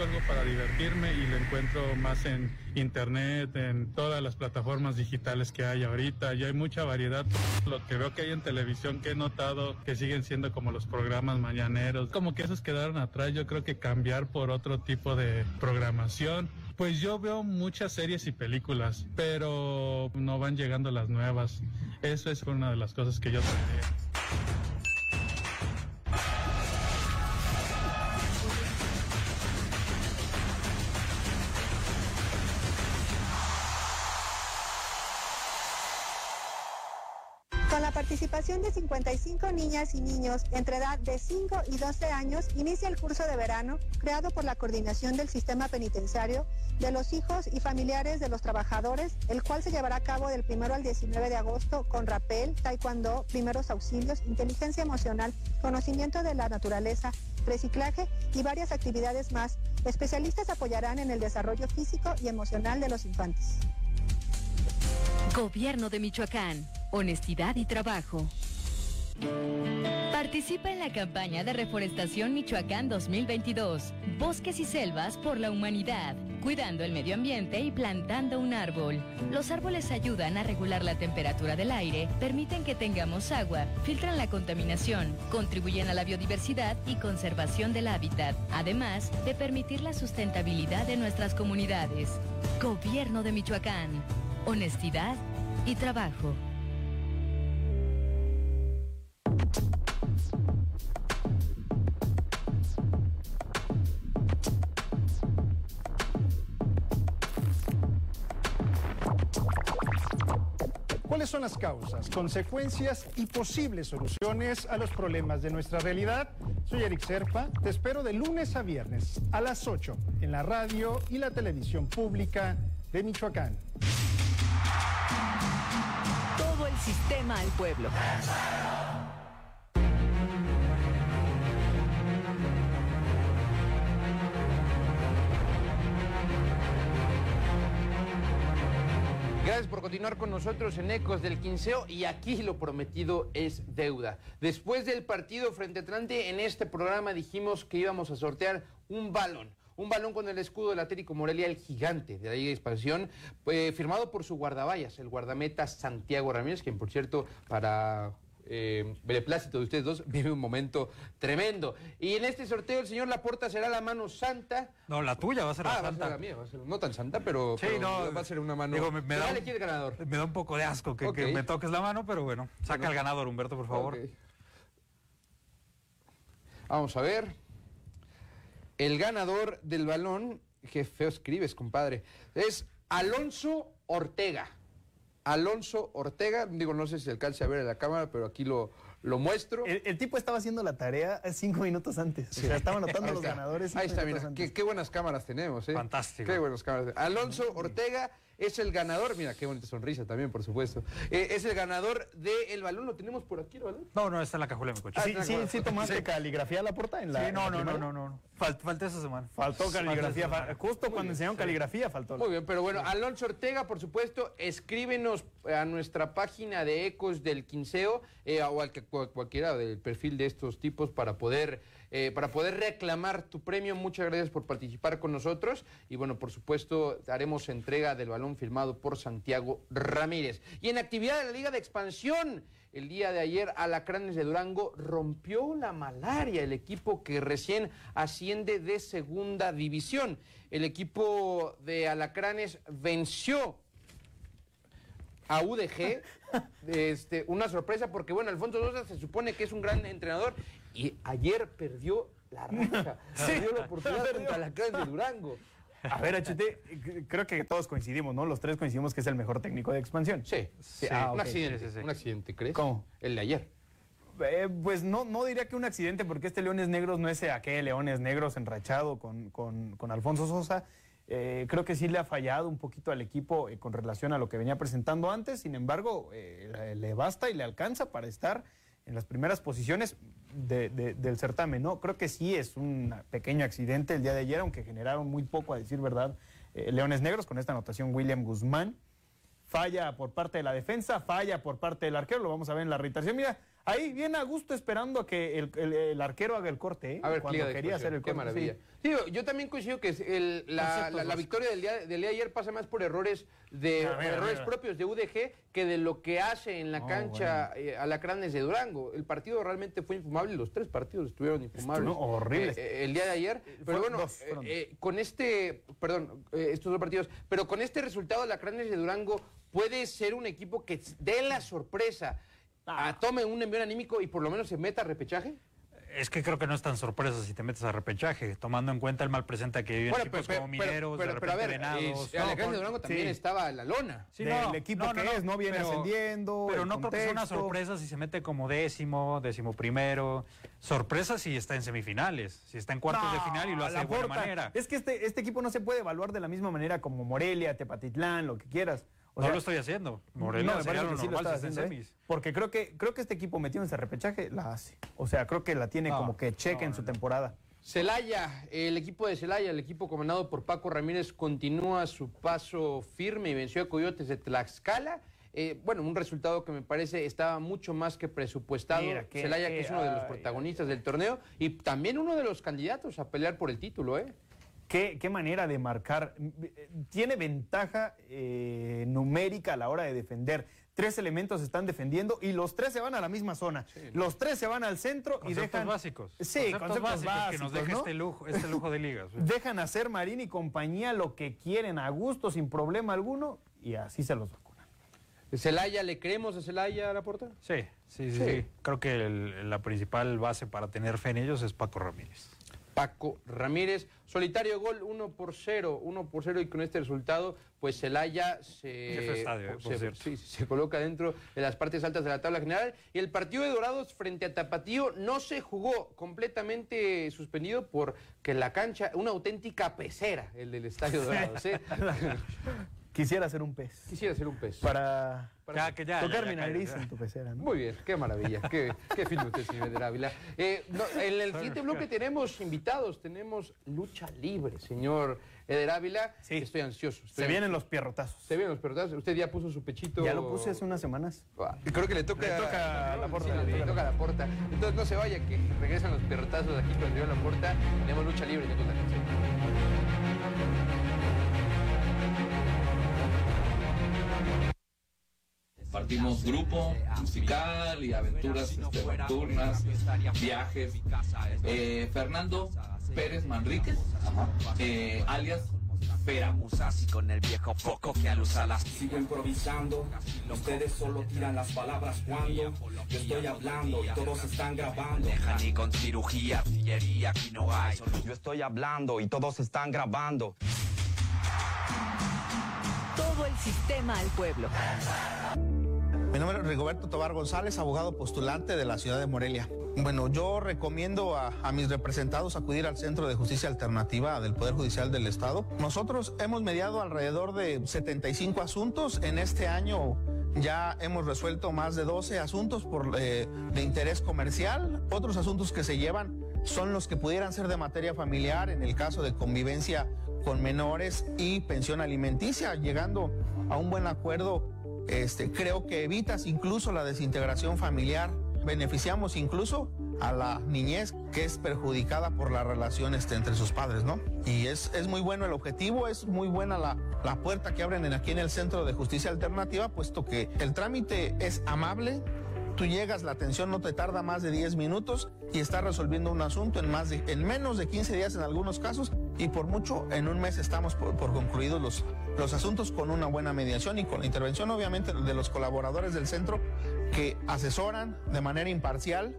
Algo para divertirme y lo encuentro más en internet, en todas las plataformas digitales que hay ahorita. Y hay mucha variedad. Lo que veo que hay en televisión que he notado que siguen siendo como los programas mañaneros. Como que esos quedaron atrás. Yo creo que cambiar por otro tipo de programación. Pues yo veo muchas series y películas, pero no van llegando las nuevas. Eso es una de las cosas que yo traería. Participación de 55 niñas y niños entre edad de 5 y 12 años, inicia el curso de verano creado por la Coordinación del Sistema Penitenciario de los Hijos y Familiares de los Trabajadores, el cual se llevará a cabo del 1 al 19 de agosto con rapel, taekwondo, primeros auxilios, inteligencia emocional, conocimiento de la naturaleza, reciclaje y varias actividades más. Especialistas apoyarán en el desarrollo físico y emocional de los infantes. Gobierno de Michoacán. Honestidad y trabajo. Participa en la campaña de reforestación Michoacán 2022. Bosques y selvas por la humanidad. Cuidando el medio ambiente y plantando un árbol. Los árboles ayudan a regular la temperatura del aire, permiten que tengamos agua, filtran la contaminación, contribuyen a la biodiversidad y conservación del hábitat, además de permitir la sustentabilidad de nuestras comunidades. Gobierno de Michoacán. Honestidad y trabajo. ¿Cuáles son las causas, consecuencias y posibles soluciones a los problemas de nuestra realidad? Soy Eric Serpa, te espero de lunes a viernes a las 8 en la radio y la televisión pública de Michoacán. Sistema al pueblo. Gracias por continuar con nosotros en Ecos del Quinceo y aquí lo prometido es deuda. Después del partido frente a Atlante, en este programa dijimos que íbamos a sortear un balón. Un balón con el escudo del Atlético Morelia, el gigante de la Liga de Expansión, eh, firmado por su guardaballas, el guardameta Santiago Ramírez, quien por cierto, para eh, beneplácito de ustedes dos, vive un momento tremendo. Y en este sorteo el señor Laporta será la mano santa. No, la tuya va a ser Ah, la va a santa. ser la mía, va a ser- no tan santa, pero, Sí, pero no, va a ser una mano. digo, me- da un- ¿quién es ganador? Me da un poco de asco que, me toques la mano, pero bueno, saca Bueno. al ganador, Humberto, por favor. Vamos a ver. El ganador del balón, qué feo escribes, compadre, es Alonso Ortega. Alonso Ortega, digo, no sé si alcance a ver en la cámara, pero aquí lo, lo muestro. El, el tipo estaba haciendo la tarea cinco minutos antes. O sea, estaba anotando los está. ganadores. Ahí está, mira, qué, qué buenas cámaras tenemos, ¿eh? Fantástico. Qué buenas cámaras. Alonso Ortega es el ganador, mira, qué bonita sonrisa también, por supuesto. Eh, es el ganador del balón, ¿lo tenemos por aquí el balón? No, no, está en la cajuela de mi coche. Ah, Sí, sí, sí tomaste Sí. caligrafía a la porta en la. Sí, no, la no, no, no, no. Falté esa semana. Faltó caligrafía. Semana. Justo cuando enseñaron caligrafía faltó. Muy bien, pero bueno, Alonso Ortega, por supuesto, escríbenos a nuestra página de Ecos del Quinceo eh, o al que cualquiera del perfil de estos tipos para poder eh, para poder reclamar tu premio. Muchas gracias por participar con nosotros y bueno, por supuesto, haremos entrega del balón firmado por Santiago Ramírez. Y en actividad de la Liga de Expansión, el día de ayer Alacranes de Durango rompió la malaria, el equipo que recién asciende de segunda división. El equipo de Alacranes venció a UDG. Este, una sorpresa porque, bueno, Alfonso Sosa se supone que es un gran entrenador y ayer perdió la racha. perdió la oportunidad perdió. contra Alacranes de Durango. A ver, HT, creo que todos coincidimos, ¿no? Los tres coincidimos que es el mejor técnico de expansión. Sí, sí, Ah, un accidente, sí, sí, sí. un accidente, ¿crees? ¿Cómo? El de ayer. Eh, pues no, no diría que un accidente, porque este Leones Negros no es aquel Leones Negros enrachado con, con- con Alfonso Sosa. Eh, creo que sí le ha fallado un poquito al equipo eh, con relación a lo que venía presentando antes. Sin embargo, eh, le basta y le alcanza para estar en las primeras posiciones de- de- del certamen. ¿no? Creo que sí es un pequeño accidente el día de ayer, aunque generaron muy poco, a decir verdad, eh, Leones Negros con esta anotación William Guzmán falla por parte de la defensa, falla por parte del arquero, lo vamos a ver en la reiteración. Mira, ahí viene a gusto esperando a que el, el- el arquero haga el corte, ¿eh? A ver, cuando quería hacer el corte. Qué maravilla. sí. Yo también coincido que el- la, victoria del día, del día de ayer pasa más por errores de errores propios de UDG que de lo que hace en la No, cancha eh, Alacranes de Durango. El partido realmente fue infumable, los tres partidos estuvieron infumables. Estuvieron horribles. eh, eh, el día de ayer, pero fueron bueno, dos, eh, eh, con este, perdón, eh, estos dos partidos, pero con este resultado Alacranes de Durango puede ser un equipo que dé la sorpresa, Ah. a, tome un envío anímico y por lo menos se meta a repechaje. Es que creo que no es tan sorpresa si te metes a repechaje, tomando en cuenta el mal presente que viven Bueno, equipos pero- como pero- Mineros, pero- de a repente ver, Venados. eh, Alejandro Durango también estaba en la lona. Sí, Del no, equipo no, que no, es, no viene pero- ascendiendo. Pero no creo que sea una contexto. sorpresa si se mete como décimo, décimo primero. Sorpresa si está en semifinales, si está en cuartos de final y lo hace de buena manera. Es que este, este equipo no se puede evaluar de la misma manera como Morelia, Tepatitlán, lo que quieras. O no sea, lo estoy haciendo. Morelia no, me parece lo que sí haciendo, ¿eh? semis. Porque creo que, creo que este equipo metido en ese repechaje la hace. O sea, creo que la tiene No, como que cheque en su temporada. Celaya, el equipo de Celaya, el equipo comandado por Paco Ramírez, continúa su paso firme y venció a Coyotes de Tlaxcala. Eh, bueno, un resultado que me parece estaba mucho más que presupuestado. Mira, que- Celaya, que es uno de los ay, protagonistas del torneo y también uno de los candidatos a pelear por el título, ¿eh? ¿Qué, qué manera de marcar. Tiene ventaja eh, numérica a la hora de defender. Tres elementos están defendiendo y los tres se van a la misma zona. Los tres se van al centro y Conceptos dejan. básicos. Sí, conceptos, básicos. que nos deja ¿no? este lujo, este lujo de ligas. Dejan hacer Marín y compañía lo que quieren a gusto, sin problema alguno, y así se los vacunan. Celaya, ¿le creemos a Celaya a la puerta? Sí, sí, sí. Sí. sí. Creo que el- la principal base para tener fe en ellos es Paco Ramírez. Paco Ramírez. Solitario gol 1 por 0, 1 por 0 y con este resultado, pues Celaya se, estadio, eh, sí, se coloca dentro de las partes altas de la tabla general. Y el partido de Dorados frente a Tapatío no se jugó completamente suspendido porque la cancha, una auténtica pecera, el del Estadio Dorados. ¿eh? Quisiera ser un pez. Quisiera ser un pez. Para, Ya, que ya, tocar ya, mi ya, nariz ya. en tu pecera. ¿no? Muy bien, qué maravilla, qué, qué fino usted, señor de Ávila. Eh, no, en el siguiente bloque tenemos invitados, tenemos lucha libre, señor Eder Ávila. Estoy ansioso. estoy Se vienen ansioso. los pierrotazos. Se vienen los pierrotazos. Usted ya puso su pechito. Ya lo puse hace unas semanas. Ah, Creo que le toca, Le toca a la Porta, Sí, le le toca a toca a la porta. Entonces no se vaya, que regresan los pierrotazos aquí con señor La Porta. Tenemos lucha libre. tenemos la Partimos grupo musical y aventuras este, nocturnas, viajes. Eh, Fernando Pérez Manríquez, eh, alias Pera. Así con el viejo foco que alusa las Sigo improvisando, ustedes solo tiran las palabras cuando yo estoy hablando y todos están grabando. Dejan y con cirugía, artillería aquí no hay. Yo estoy hablando y todos están grabando. Todo el sistema al pueblo. Mi nombre es Rigoberto Tobar González, abogado postulante de la ciudad de Morelia. Bueno, yo recomiendo a, mis representados acudir al Centro de Justicia Alternativa del Poder Judicial del Estado. Nosotros hemos mediado alrededor de 75 asuntos. En este año ya hemos resuelto más de 12 asuntos por, eh, de interés comercial. Otros asuntos que se llevan son los que pudieran ser de materia familiar en el caso de convivencia con menores y pensión alimenticia, llegando a un buen acuerdo este, creo que evitas incluso la desintegración familiar. Beneficiamos incluso a la niñez que es perjudicada por la relación entre sus padres, ¿no? Y es, es muy bueno el objetivo, es muy buena la, la puerta que abren en, aquí en el Centro de Justicia Alternativa, puesto que el trámite es amable, tú llegas, la atención no te tarda más de 10 minutos y estás resolviendo un asunto en, más de, en menos de 15 días en algunos casos y por mucho en un mes estamos por concluidos los, los asuntos con una buena mediación y con la intervención obviamente de los colaboradores del centro que asesoran de manera imparcial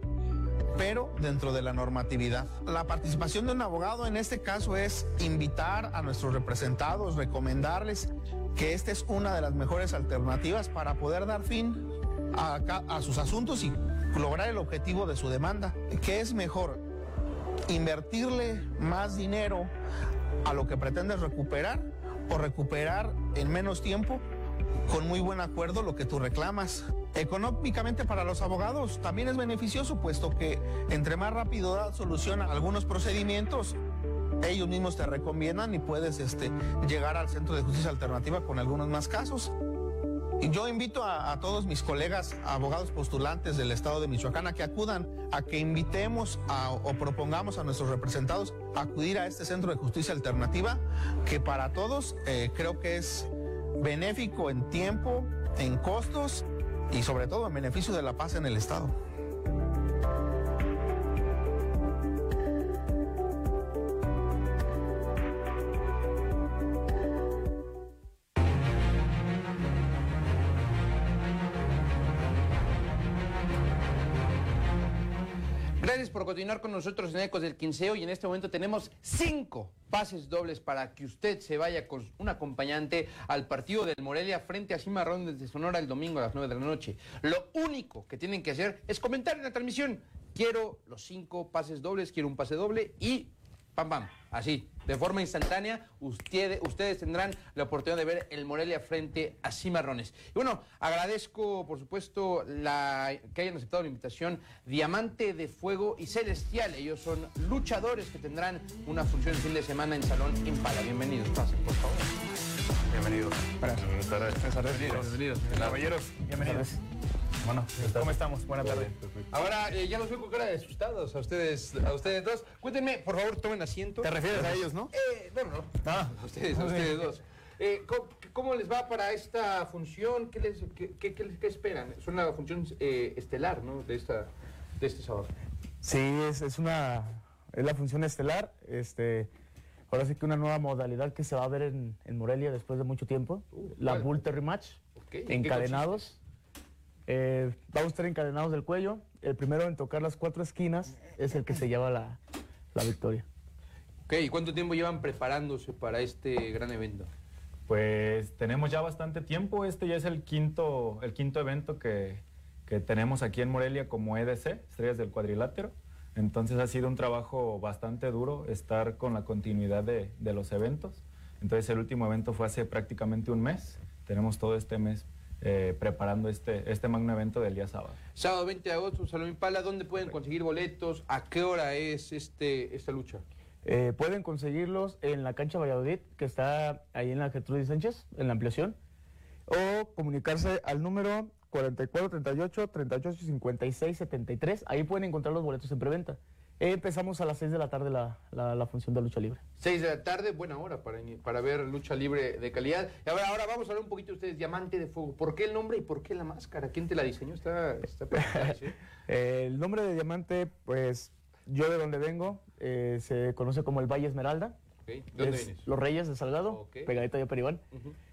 pero dentro de la normatividad. La participación de un abogado en este caso es invitar a nuestros representados, recomendarles que esta es una de las mejores alternativas para poder dar fin a, sus asuntos y lograr el objetivo de su demanda. ¿Qué es mejor? Invertirle más dinero a lo que pretendes recuperar o recuperar en menos tiempo con muy buen acuerdo lo que tú reclamas. Económicamente para los abogados también es beneficioso, puesto que entre más rápido da solución a algunos procedimientos, ellos mismos te recomiendan y puedes este, llegar al Centro de Justicia Alternativa con algunos más casos. Yo invito a, todos mis colegas abogados postulantes del estado de Michoacán a que acudan, a que invitemos o propongamos a nuestros representados a acudir a este centro de justicia alternativa, que para todos eh, creo que es benéfico en tiempo, en costos y sobre todo en beneficio de la paz en el estado. Gracias por continuar con nosotros en Ecos del Quinceo y en este momento tenemos cinco pases dobles para que usted se vaya con un acompañante al partido del Morelia frente a Cimarrón desde Sonora el domingo a las 9 de la noche. Lo único que tienen que hacer es comentar en la transmisión. Quiero los cinco pases dobles, quiero un pase doble y pam pam, así, de forma instantánea, ustedes, ustedes tendrán la oportunidad de ver el Morelia frente a Cimarrones. Y bueno, agradezco por supuesto la, que hayan aceptado la invitación Diamante de Fuego y Celestial. Ellos son luchadores que tendrán una función el fin de semana en Salón Impala. Bienvenidos, pasen por favor. Bienvenidos. Buenas tardes. Bienvenidos. Caballeros, bienvenidos. Bueno, ¿cómo estamos? Buenas tardes. Ahora eh, ya los veo con cara de asustados a ustedes, a ustedes dos. Cuéntenme, por favor, tomen asiento. ¿Te refieres a ellos, no? Eh, bueno, no. Ah. A ustedes, a ustedes dos. Eh, ¿cómo, cómo les va para esta función? ¿Qué, les, qué, qué- qué- qué esperan? Es una función eh, estelar, ¿no? De, esta, de este sábado. Sí, es, es una es la función estelar. Este, ahora sí que una nueva modalidad que se va a ver en, en Morelia después de mucho tiempo. la ¿cuál? Bull Terry Match. ¿en qué encadenados. Eh, vamos a estar encadenados del cuello. El primero en tocar las cuatro esquinas es el que se lleva la, la victoria. Ok, ¿y cuánto tiempo llevan preparándose para este gran evento? Pues tenemos ya bastante tiempo. Este ya es el quinto, el quinto evento que, que tenemos aquí en Morelia como EDC, Estrellas del Cuadrilátero. Entonces ha sido un trabajo bastante duro estar con la continuidad de, de los eventos. Entonces el último evento fue hace prácticamente un mes. Tenemos todo este mes eh, preparando este, este magno evento del día sábado. Sábado 20 de agosto, Salón Impala, ¿dónde pueden conseguir boletos? ¿A qué hora es este, esta lucha? Eh, pueden conseguirlos en la cancha Valladolid, que está ahí en la Gertrudis Sánchez, en la ampliación, o comunicarse al número 4438 38 56 73. Ahí pueden encontrar los boletos en preventa. Empezamos a las 6 de la tarde la, la- la función de lucha libre. 6 de la tarde, buena hora para, para ver lucha libre de calidad. Y ahora, ahora vamos a hablar un poquito de ustedes, Diamante de Fuego. ¿Por qué el nombre y por qué la máscara? ¿Quién te la diseñó? Está, está el nombre de diamante, pues yo de donde vengo, eh, se conoce como el Valle Esmeralda. Ok, ¿De dónde Es vienes? Los Reyes de Salgado, Ok. pegadito allá a Peribán.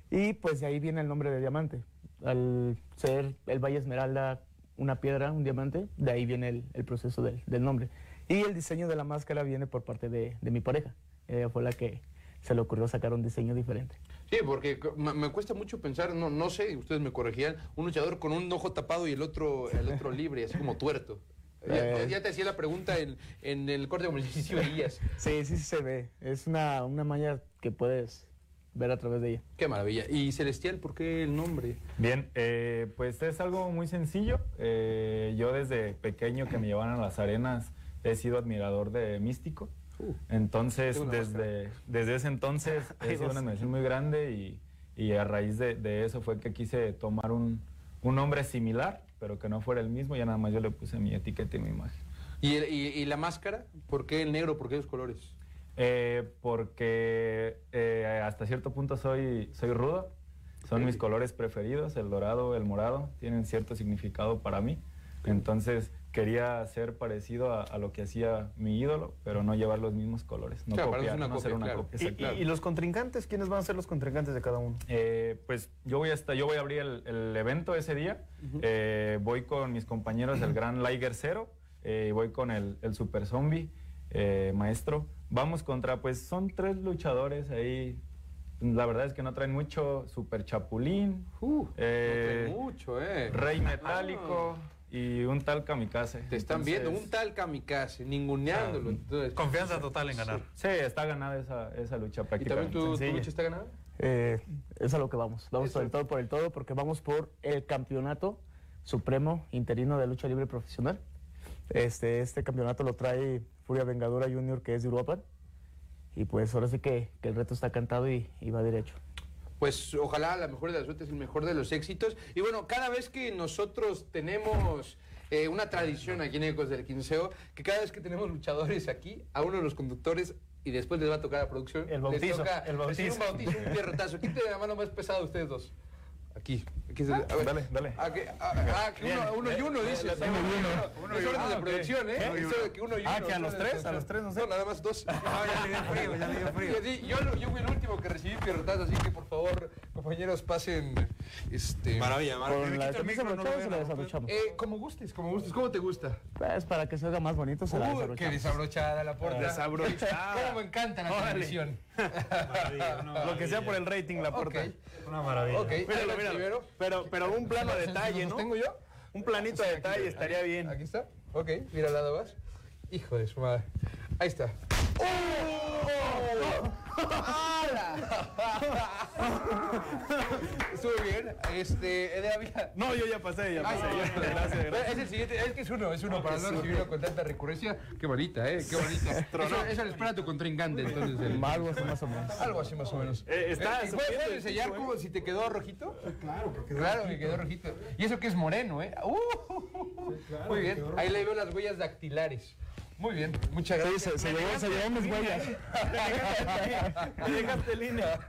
Y pues de ahí viene el nombre de diamante. Al ser el Valle Esmeralda una piedra, un diamante, de ahí viene el, el proceso del, del nombre. Y el diseño de la máscara viene por parte de, de mi pareja. Ella fue la que se le ocurrió sacar un diseño diferente. Sí, porque me, cuesta mucho pensar, no, no sé, ustedes me corregían, un luchador con un ojo tapado y el otro, el otro libre, así como tuerto. Ya, Eh. ya te hacía la pregunta en, en el corte de si veías. Sí, sí, sí se ve. Es una, una maña que puedes ver a través de ella. Qué maravilla. ¿Y Celestial, por qué el nombre? Bien, eh, pues es algo muy sencillo. Eh, yo desde pequeño que me llevaban a las arenas he sido admirador de Místico. Entonces, tengo una desde, desde ese entonces he sido una admiración muy grande y, y a raíz de, de eso fue que quise tomar un, un nombre similar, pero que no fuera el mismo. Ya nada más yo le puse mi etiqueta y mi imagen. ¿Y, y- y la máscara? ¿Por qué el negro? ¿Por qué los colores? Eh, porque eh, hasta cierto punto soy, soy rudo. Son mis colores preferidos, el dorado, el morado, tienen cierto significado para mí. Entonces quería ser parecido a, a lo que hacía mi ídolo, pero no llevar los mismos colores, no Claro, no copiar, una no copia, una claro. copia. ¿Y, exacto. y- y los contrincantes? ¿Quiénes van a ser los contrincantes de cada uno? Eh, pues yo voy a estar, yo voy a abrir el, el evento ese día. Eh, voy con mis compañeros del Gran Liger Cero. eh, y voy con el, el Super Zombie, eh, maestro. Vamos contra, pues son tres luchadores ahí. La verdad es que no traen mucho. Super Chapulín, eh, traen mucho, ¿eh? Rey Metálico y un tal Kamikaze. Te están viendo, un tal kamikaze, ninguneándolo. Entonces, Confianza total en ganar. Sí, está ganada esa, esa lucha ¿Y prácticamente. también tu, tu lucha está ganada? Eh, es a lo que vamos. Vamos por el todo por el todo porque vamos por el campeonato supremo interino de lucha libre profesional. Este, este campeonato lo trae Furia Vengadora Junior, que es de Uruapan. Y pues ahora sí que, que el reto está cantado y, y va derecho. Pues ojalá la mejor de las suertes, el mejor de los éxitos. Y bueno, cada vez que nosotros tenemos eh, una tradición aquí en Ecos del Quinceo, que cada vez que tenemos luchadores aquí, a uno de los conductores, y después les va a tocar la producción, El les bautizo, toca el decir un bautizo. bautizo, un pierrotazo. ¿Quién tiene la mano más pesada de ustedes dos? Aquí. aquí es el- a ver. Dale, dale. Ah, que, ah, ah, que uno, uno y uno, dices. Uno y uno. Uno y uno. Ah, de producción, ¿eh? Uno y Eso que uno y Ah, uno, que a los tres, a los tres, no sé. No, nada más dos. Ah, ya le dio frío, ya le dio frío. Sí, yo, yo fui el último que recibí pierrotazo, así que por favor, compañeros, pasen. Este, Maravilla, maravilla. ¿Con Me la lo o se la a desabrochamos? Eh, como gustes, como gustes. ¿Cómo te gusta? Es para que se haga más bonito, se la Uh, desabrochamos. qué desabrochada la puerta. Desabrochada. Cómo me encanta la televisión. Lo que sea por el rating, la puerta. Una maravilla. Ok, Míralo, Pero, pero un plano de detalle, ¿no? ¿Tengo yo? Un planito de detalle estaría bien. Aquí está. Ok, mira al lado más. Hijo de su madre. Ahí está. ¡Oh! Estuvo bien. Este, eh, había- No, yo ya pasé, ya Ay, pasé. ya. ya. Gracias, Es gracias. el siguiente, es que es uno, es uno para no recibirlo con tanta recurrencia. Qué bonita, ¿eh? Qué bonita. Eso, eso le espera a tu contrincante, entonces. el- Algo así más o menos. Algo así más o menos. Eh, está ¿y ¿Puedes, subiendo puedes enseñar pico, cómo si te quedó rojito? Claro, porque Claro, que quedó rojito. Y eso que es moreno, ¿eh? Uh, muy bien. Ahí le veo las huellas dactilares. Muy bien, muchas Sí, gracias. se, se llevó, se llevó mis huellas. Me dejaste línea.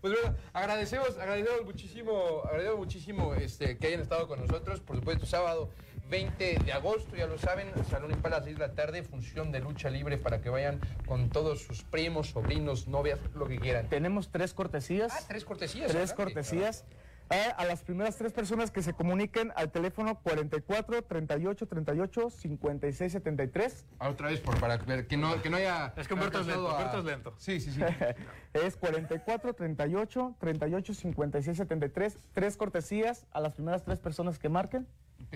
Pues bueno, agradecemos, agradecemos muchísimo, agradecemos muchísimo este, que hayan estado con nosotros. Por supuesto, sábado 20 de agosto, ya lo saben, Salón Impala a las 6 de la tarde, función de lucha libre para que vayan con todos sus primos, sobrinos, novias, lo que quieran. Tenemos tres cortesías. Ah, tres cortesías. Tres cortesías. A las primeras tres personas que se comuniquen al teléfono 44 38 38 56 73. Ah, Otra vez, por, para ver que no, que no haya. Es que Humberto es lento, a- Humberto es lento. Sí, sí, sí. Es 44 38 38 56 73. Tres cortesías a las primeras tres personas que marquen.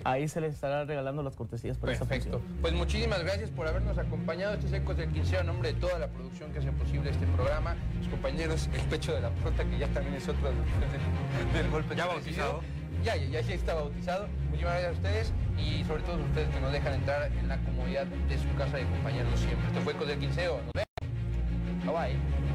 Ahí se les estará regalando las cortesías para Perfecto. Pues muchísimas gracias por habernos acompañado. Este es Ecos del Quinceo, en nombre de toda la producción que hace posible este programa. Los compañeros, el pecho de la prota, que ya también es otro del, del golpe. Ya bautizado. Ya, ya, ya está bautizado. Muchísimas gracias a ustedes y sobre todo a ustedes que nos dejan entrar en la comodidad de su casa de compañeros siempre. Esto fue Ecos del Quinceo. Nos vemos. Bye bye.